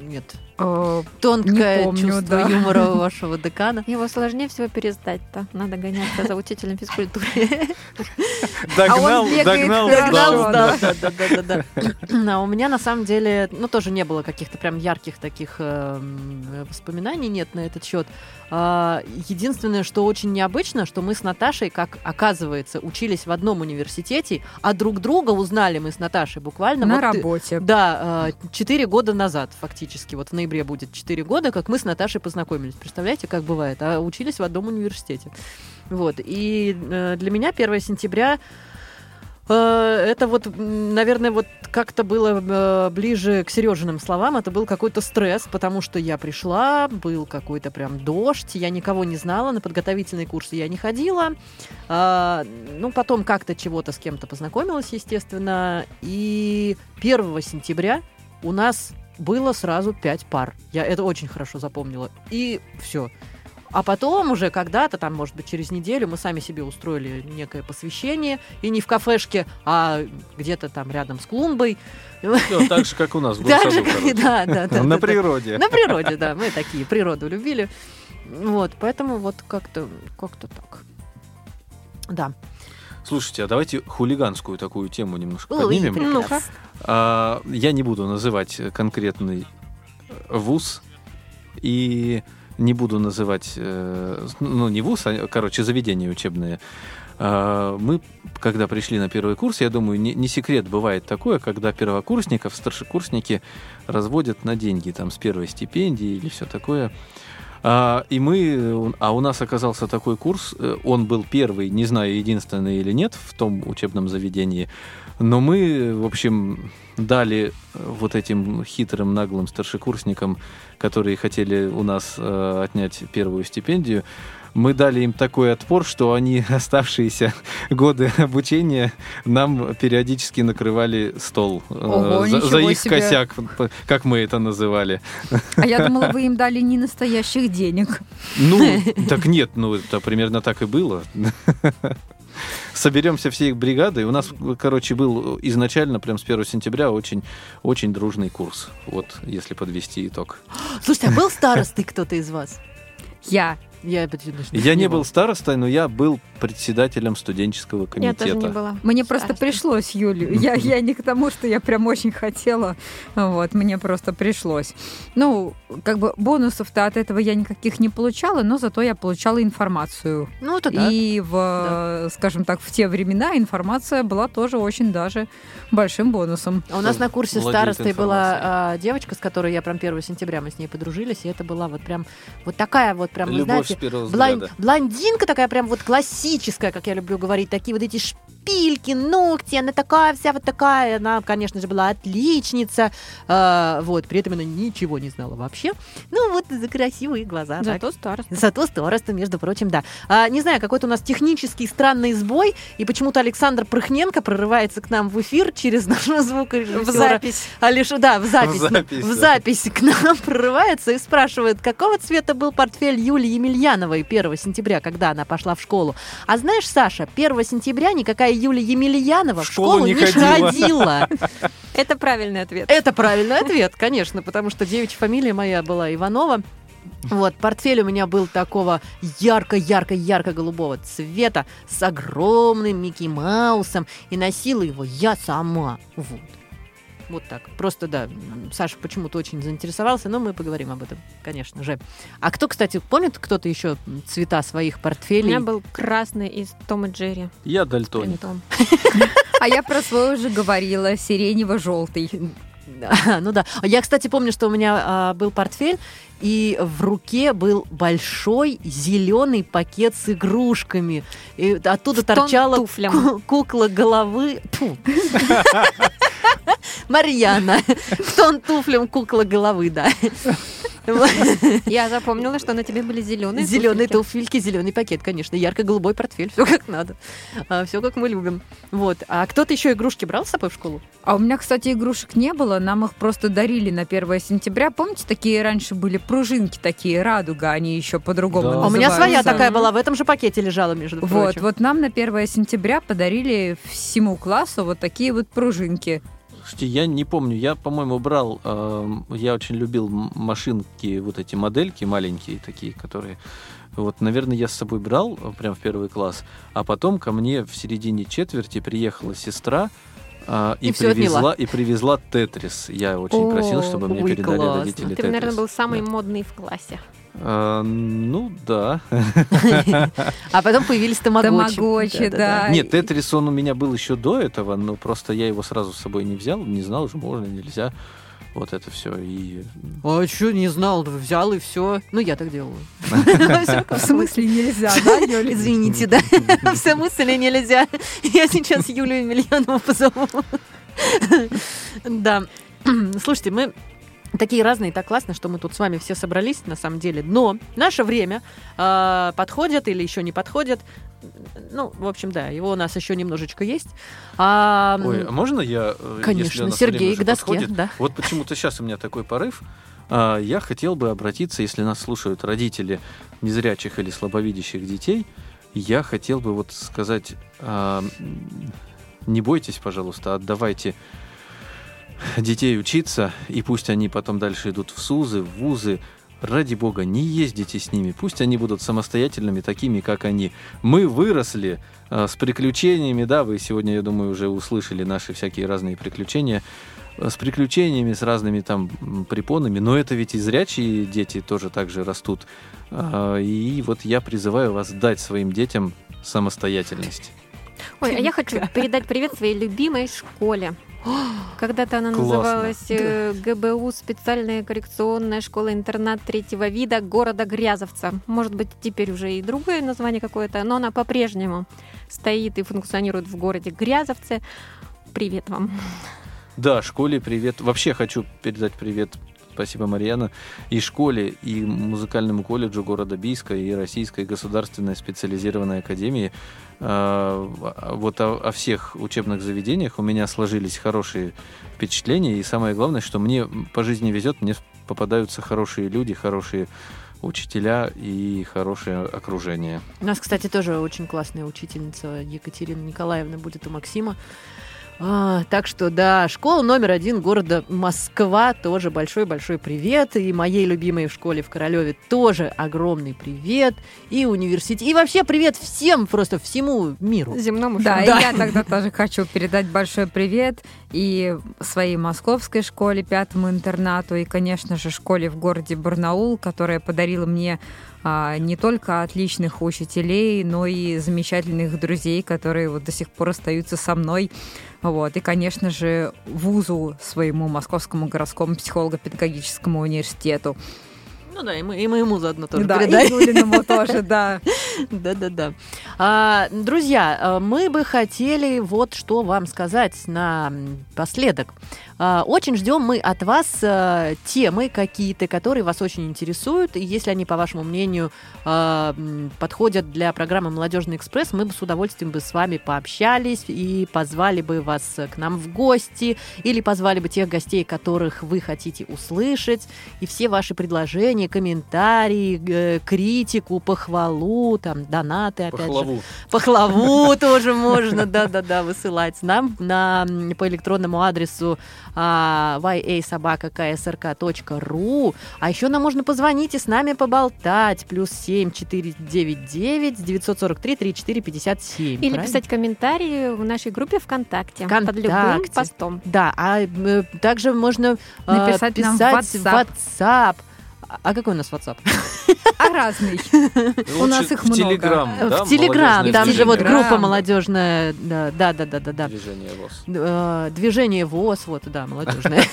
Нет. Э, Тонкое Не помню, чувство да. юмора <laughs> вашего декана. Его сложнее всего пересдать-то. Надо гоняться за учителем физкультуры. <laughs> Догнал, А догнал, хорошо, сдал. да, да, да, да. <laughs> А у меня на самом деле, ну тоже не было каких-то прям ярких таких эм, воспоминаний нет на этот счет. А, Единственное, что очень необычно, что мы с Наташей, как оказывается, учились в одном университете, а друг друга узнали мы с Наташей буквально На э, работе. Да, четыре года назад, фактически. Вот в ноябре будет четыре года, как мы с Наташей познакомились. Представляете, как бывает? А учились в одном университете. Вот. И э, для меня 1 сентября э, это вот, наверное, вот как-то было э, ближе к Сережиным словам. Это был какой-то стресс, потому что я пришла, был какой-то прям дождь, я никого не знала, на подготовительные курсы я не ходила. А, ну, потом как-то чего-то с кем-то познакомилась, естественно. И 1 сентября у нас было сразу пять пар. Я это очень хорошо запомнила. И все. А потом уже когда-то, там, может быть, через неделю мы сами себе устроили некое посвящение. И не в кафешке, а где-то там рядом с клумбой. Ну, так же, как у нас в Так же, Гурсаду, короче. да, да, да. На да, да. природе. На природе, да. Мы такие, природу любили. Вот, поэтому вот как-то как-то так. Да. Слушайте, а давайте хулиганскую такую тему немножко Ой, поднимем. прекрасно. А, я не буду называть конкретный вуз и не буду называть, э, ну не вуз, а, короче, заведение учебное. А, мы, когда пришли на первый курс, я думаю, не, не секрет бывает такое, когда первокурсников, старшекурсники разводят на деньги, там, с первой стипендии или все такое. А, и мы, а у нас оказался такой курс, э, он был первый, не знаю, единственный или нет в том учебном заведении, но мы, в общем, дали вот этим хитрым, наглым старшекурсникам, которые хотели у нас э, отнять первую стипендию, мы дали им такой отпор, что они <laughs> оставшиеся годы обучения нам периодически накрывали стол э, Ого, за, за их себе. косяк, как мы это называли. А я думала, вы <laughs> им дали не настоящих денег. Ну, <laughs> так нет, ну это примерно так и было. Соберемся все их бригады. У нас, короче, был изначально, прям с 1 сентября, очень, очень дружный курс. Вот, если подвести итог. <gasps> Слушайте, а был старостой кто-то из вас? Я. Я, Я не был старостой, но я был председателем студенческого Я комитета. тоже не была. Мне просто пришлось, Юлю. Я, <laughs> я не к тому, что я прям очень хотела. Вот, мне просто пришлось. Ну, как бы бонусов-то от этого я никаких не получала, но зато я получала информацию. Ну, это да. И в, скажем так, в те времена информация была тоже очень даже большим бонусом. А У нас на курсе старостой была а, девочка, с которой я прям 1 сентября мы с ней подружились, и это была вот прям вот такая вот прям, Любовь знаете, блон- блондинка такая прям вот классическая, как я люблю говорить, такие вот эти шпильки, ногти, она такая вся вот такая, она, конечно же, была отличница, а, вот, при этом она ничего не знала вообще. Ну, вот за красивые глаза. так. Зато староста. Зато староста, между прочим, да. А, не знаю, какой-то у нас технический странный сбой, и почему-то Александр Прыхненко прорывается к нам в эфир через нашего звукорежиссера. В запись. А лишь, да, в запись. В запись, в да. запись к нам <laughs> прорывается и спрашивает, какого цвета был портфель Юлии Емельяновой 1 сентября, когда она пошла в школу. А знаешь, Саша, 1 сентября никакая Юлия Емельянова в В школу школу не не ходила. ходила. <laughs> Это правильный ответ. Это правильный ответ, конечно, потому что девичья фамилия моя была Иванова. Вот, портфель у меня был такого ярко-ярко-ярко-голубого цвета с огромным Микки Маусом, и носила его я сама. Вот. Вот так. Просто, да, Саша почему-то очень заинтересовался, но мы поговорим об этом, конечно же. А кто, кстати, помнит кто-то еще цвета своих У портфелей? меня был красный из Тома и Джерри. Я дальтоник. Принтом. <laughs> А я про свой уже говорила, сиренево-желтый. <laughs> Ну да. Я, кстати, помню, что у меня а, был портфель, и в руке был большой зеленый пакет с игрушками. И оттуда В торчала туфлям. ку- кукла головы. <laughs> Марьяна. В тон туфлям кукла головы, да. <laughs> Я запомнила, что на тебе были зеленые. Зеленые туфельки. зеленый пакет, конечно, ярко-голубой портфель, <laughs> все как надо, все как мы любим. Вот. А кто-то еще игрушки брал с собой в школу? А у меня, кстати, игрушек не было, нам их просто дарили на 1 сентября. Помните, такие раньше были пружинки такие, радуга, они еще по-другому Да. А у меня своя такая была, в этом же пакете лежала, между Вот, прочим. вот нам на 1 сентября подарили всему классу вот такие вот пружинки. Слушайте, я не помню, я, по-моему, брал, эм, я очень любил машинки, вот эти модельки маленькие такие, которые, вот, наверное, я с собой брал э, прям в первый класс, а потом ко мне в середине четверти приехала сестра, а, и, И привезла, и привезла Тетрис. Я очень О, просил, чтобы мне передали классно. родители Ты, Тетрис. наверное, был самый Да. модный в классе. А, ну, да. А потом появились тамагочи. Тамагочи, да. Нет, Тетрис, он у меня был еще до этого, но просто я его сразу с собой не взял, не знал, уже можно, нельзя. Вот это все. И А что, не знал, взял и все. Ну, я так делаю. <laughs> В смысле нельзя, да, Юля? Извините, да. В смысле нельзя. Я сейчас Юлию Емельянову позову. Да. Слушайте, мы такие разные, так классно, что мы тут с вами все собрались, на самом деле. Но наше время э, подходит или еще не подходит. Ну, в общем, да, его у нас еще немножечко есть. А, Ой, а можно я, э, Конечно, Сергей, к доске, подходит, да. Вот почему-то сейчас у меня такой порыв. А, Я хотел бы обратиться, если нас слушают родители незрячих или слабовидящих детей, я хотел бы вот сказать, м, не бойтесь, пожалуйста, отдавайте детей учиться, и пусть они потом дальше идут в СУЗы, в ВУЗы. Ради бога, не ездите с ними, пусть они будут самостоятельными, такими, как они. Мы выросли э, с приключениями, да, вы сегодня, я думаю, уже услышали наши всякие разные приключения, э, с приключениями, с разными там препонами, но это ведь и зрячие дети тоже так же растут. А, И вот я призываю вас дать своим детям самостоятельность. Ой, а я хочу передать привет своей любимой школе. <gasps> Когда-то она Классно. называлась э, ГБУ специальная коррекционная школа-интернат третьего вида города Грязовца. Может быть, теперь уже и другое название какое-то, но она по-прежнему стоит и функционирует в городе Грязовце. Привет вам. Да, школе привет. Вообще хочу передать привет, спасибо, Марьяна, и школе, и музыкальному колледжу города Бийска, и Российской государственной специализированной академии. А, Вот о, о всех учебных заведениях у меня сложились хорошие впечатления, и самое главное, что мне по жизни везет, мне попадаются хорошие люди, хорошие учителя и хорошее окружение. У нас, кстати, тоже очень классная учительница Екатерина Николаевна будет у Максима. А, так что, да, школа номер один города Москва, тоже большой-большой привет. И моей любимой в школе в Королеве тоже огромный привет. И университет. И вообще привет всем, просто всему миру. Земному Да, шару. и я тогда тоже хочу передать большой привет и своей московской школе, пятому интернату, и, конечно же, школе в городе Барнаул, которая подарила мне не только отличных учителей, но и замечательных друзей, которые вот до сих пор остаются со мной. Вот. И, конечно же, вузу своему Московскому городскому психолого-педагогическому университету. Ну да, и мы, и мы ему заодно тоже да, передаем. и Юлиному тоже, да. <laughs> Да-да-да. А, друзья, а, мы бы хотели вот что вам сказать напоследок. А, очень ждем мы от вас а, темы какие-то, которые вас очень интересуют. И если они, по вашему мнению, м, подходят для программы «Молодежный экспресс», мы бы с удовольствием бы с вами пообщались и позвали бы вас к нам в гости или позвали бы тех гостей, которых вы хотите услышать. И все ваши предложения, комментарии, э, критику, похвалу, там, донаты, опять же. Пахлаву. Пахлаву тоже можно, да-да-да, высылать нам на, по электронному адресу а, yasobaka.ksrk.ru. А еще нам можно позвонить и с нами поболтать. Плюс 7 499 943 34 57. Или правильно? писать комментарии в нашей группе ВКонтакте, под любым ВКонтакте. постом. Да, а э, также можно э, Написать нам в писать в WhatsApp. WhatsApp. А- А какой у нас WhatsApp? <laughs> А разный. У нас их в много. Телеграм, да? в Телеграм, там же вот Телеграм. группа молодежная, да, да, да, да, да. Движение ВОЗ. Э, Движение ВОЗ, вот, да, молодежное. <laughs> <laughs>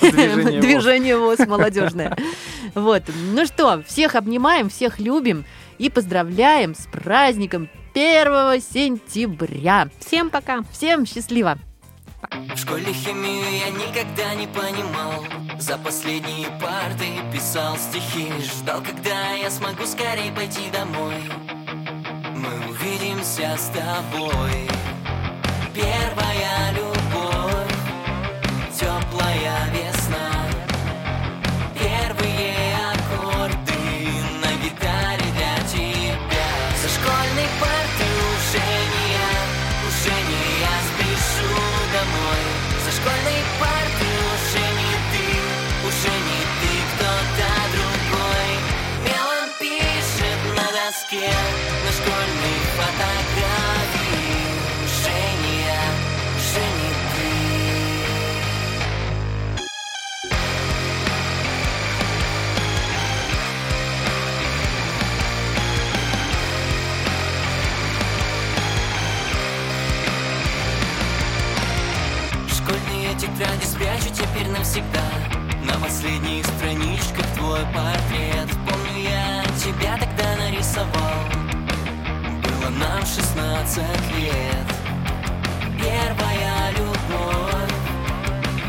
Движение ВОЗ молодежное. Вот. Ну что, всех обнимаем, всех любим и поздравляем с праздником 1 сентября. Всем пока! Всем счастливо! В школе химию я никогда не понимал. За последние парты писал стихи. Ждал, когда я смогу скорее пойти домой. Мы увидимся с тобой. Первая любовь Теплая весна доске На школьной фотографии Уже не я, уже не ты Школьные тетради спрячу теперь навсегда. На последних страничках твой портрет Помню, я тебя тогда нарисовал. Было нам 16 лет. Первая любовь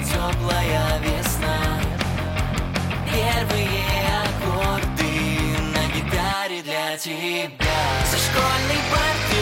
Теплая весна. Первые аккорды на гитаре для тебя. За школьной партой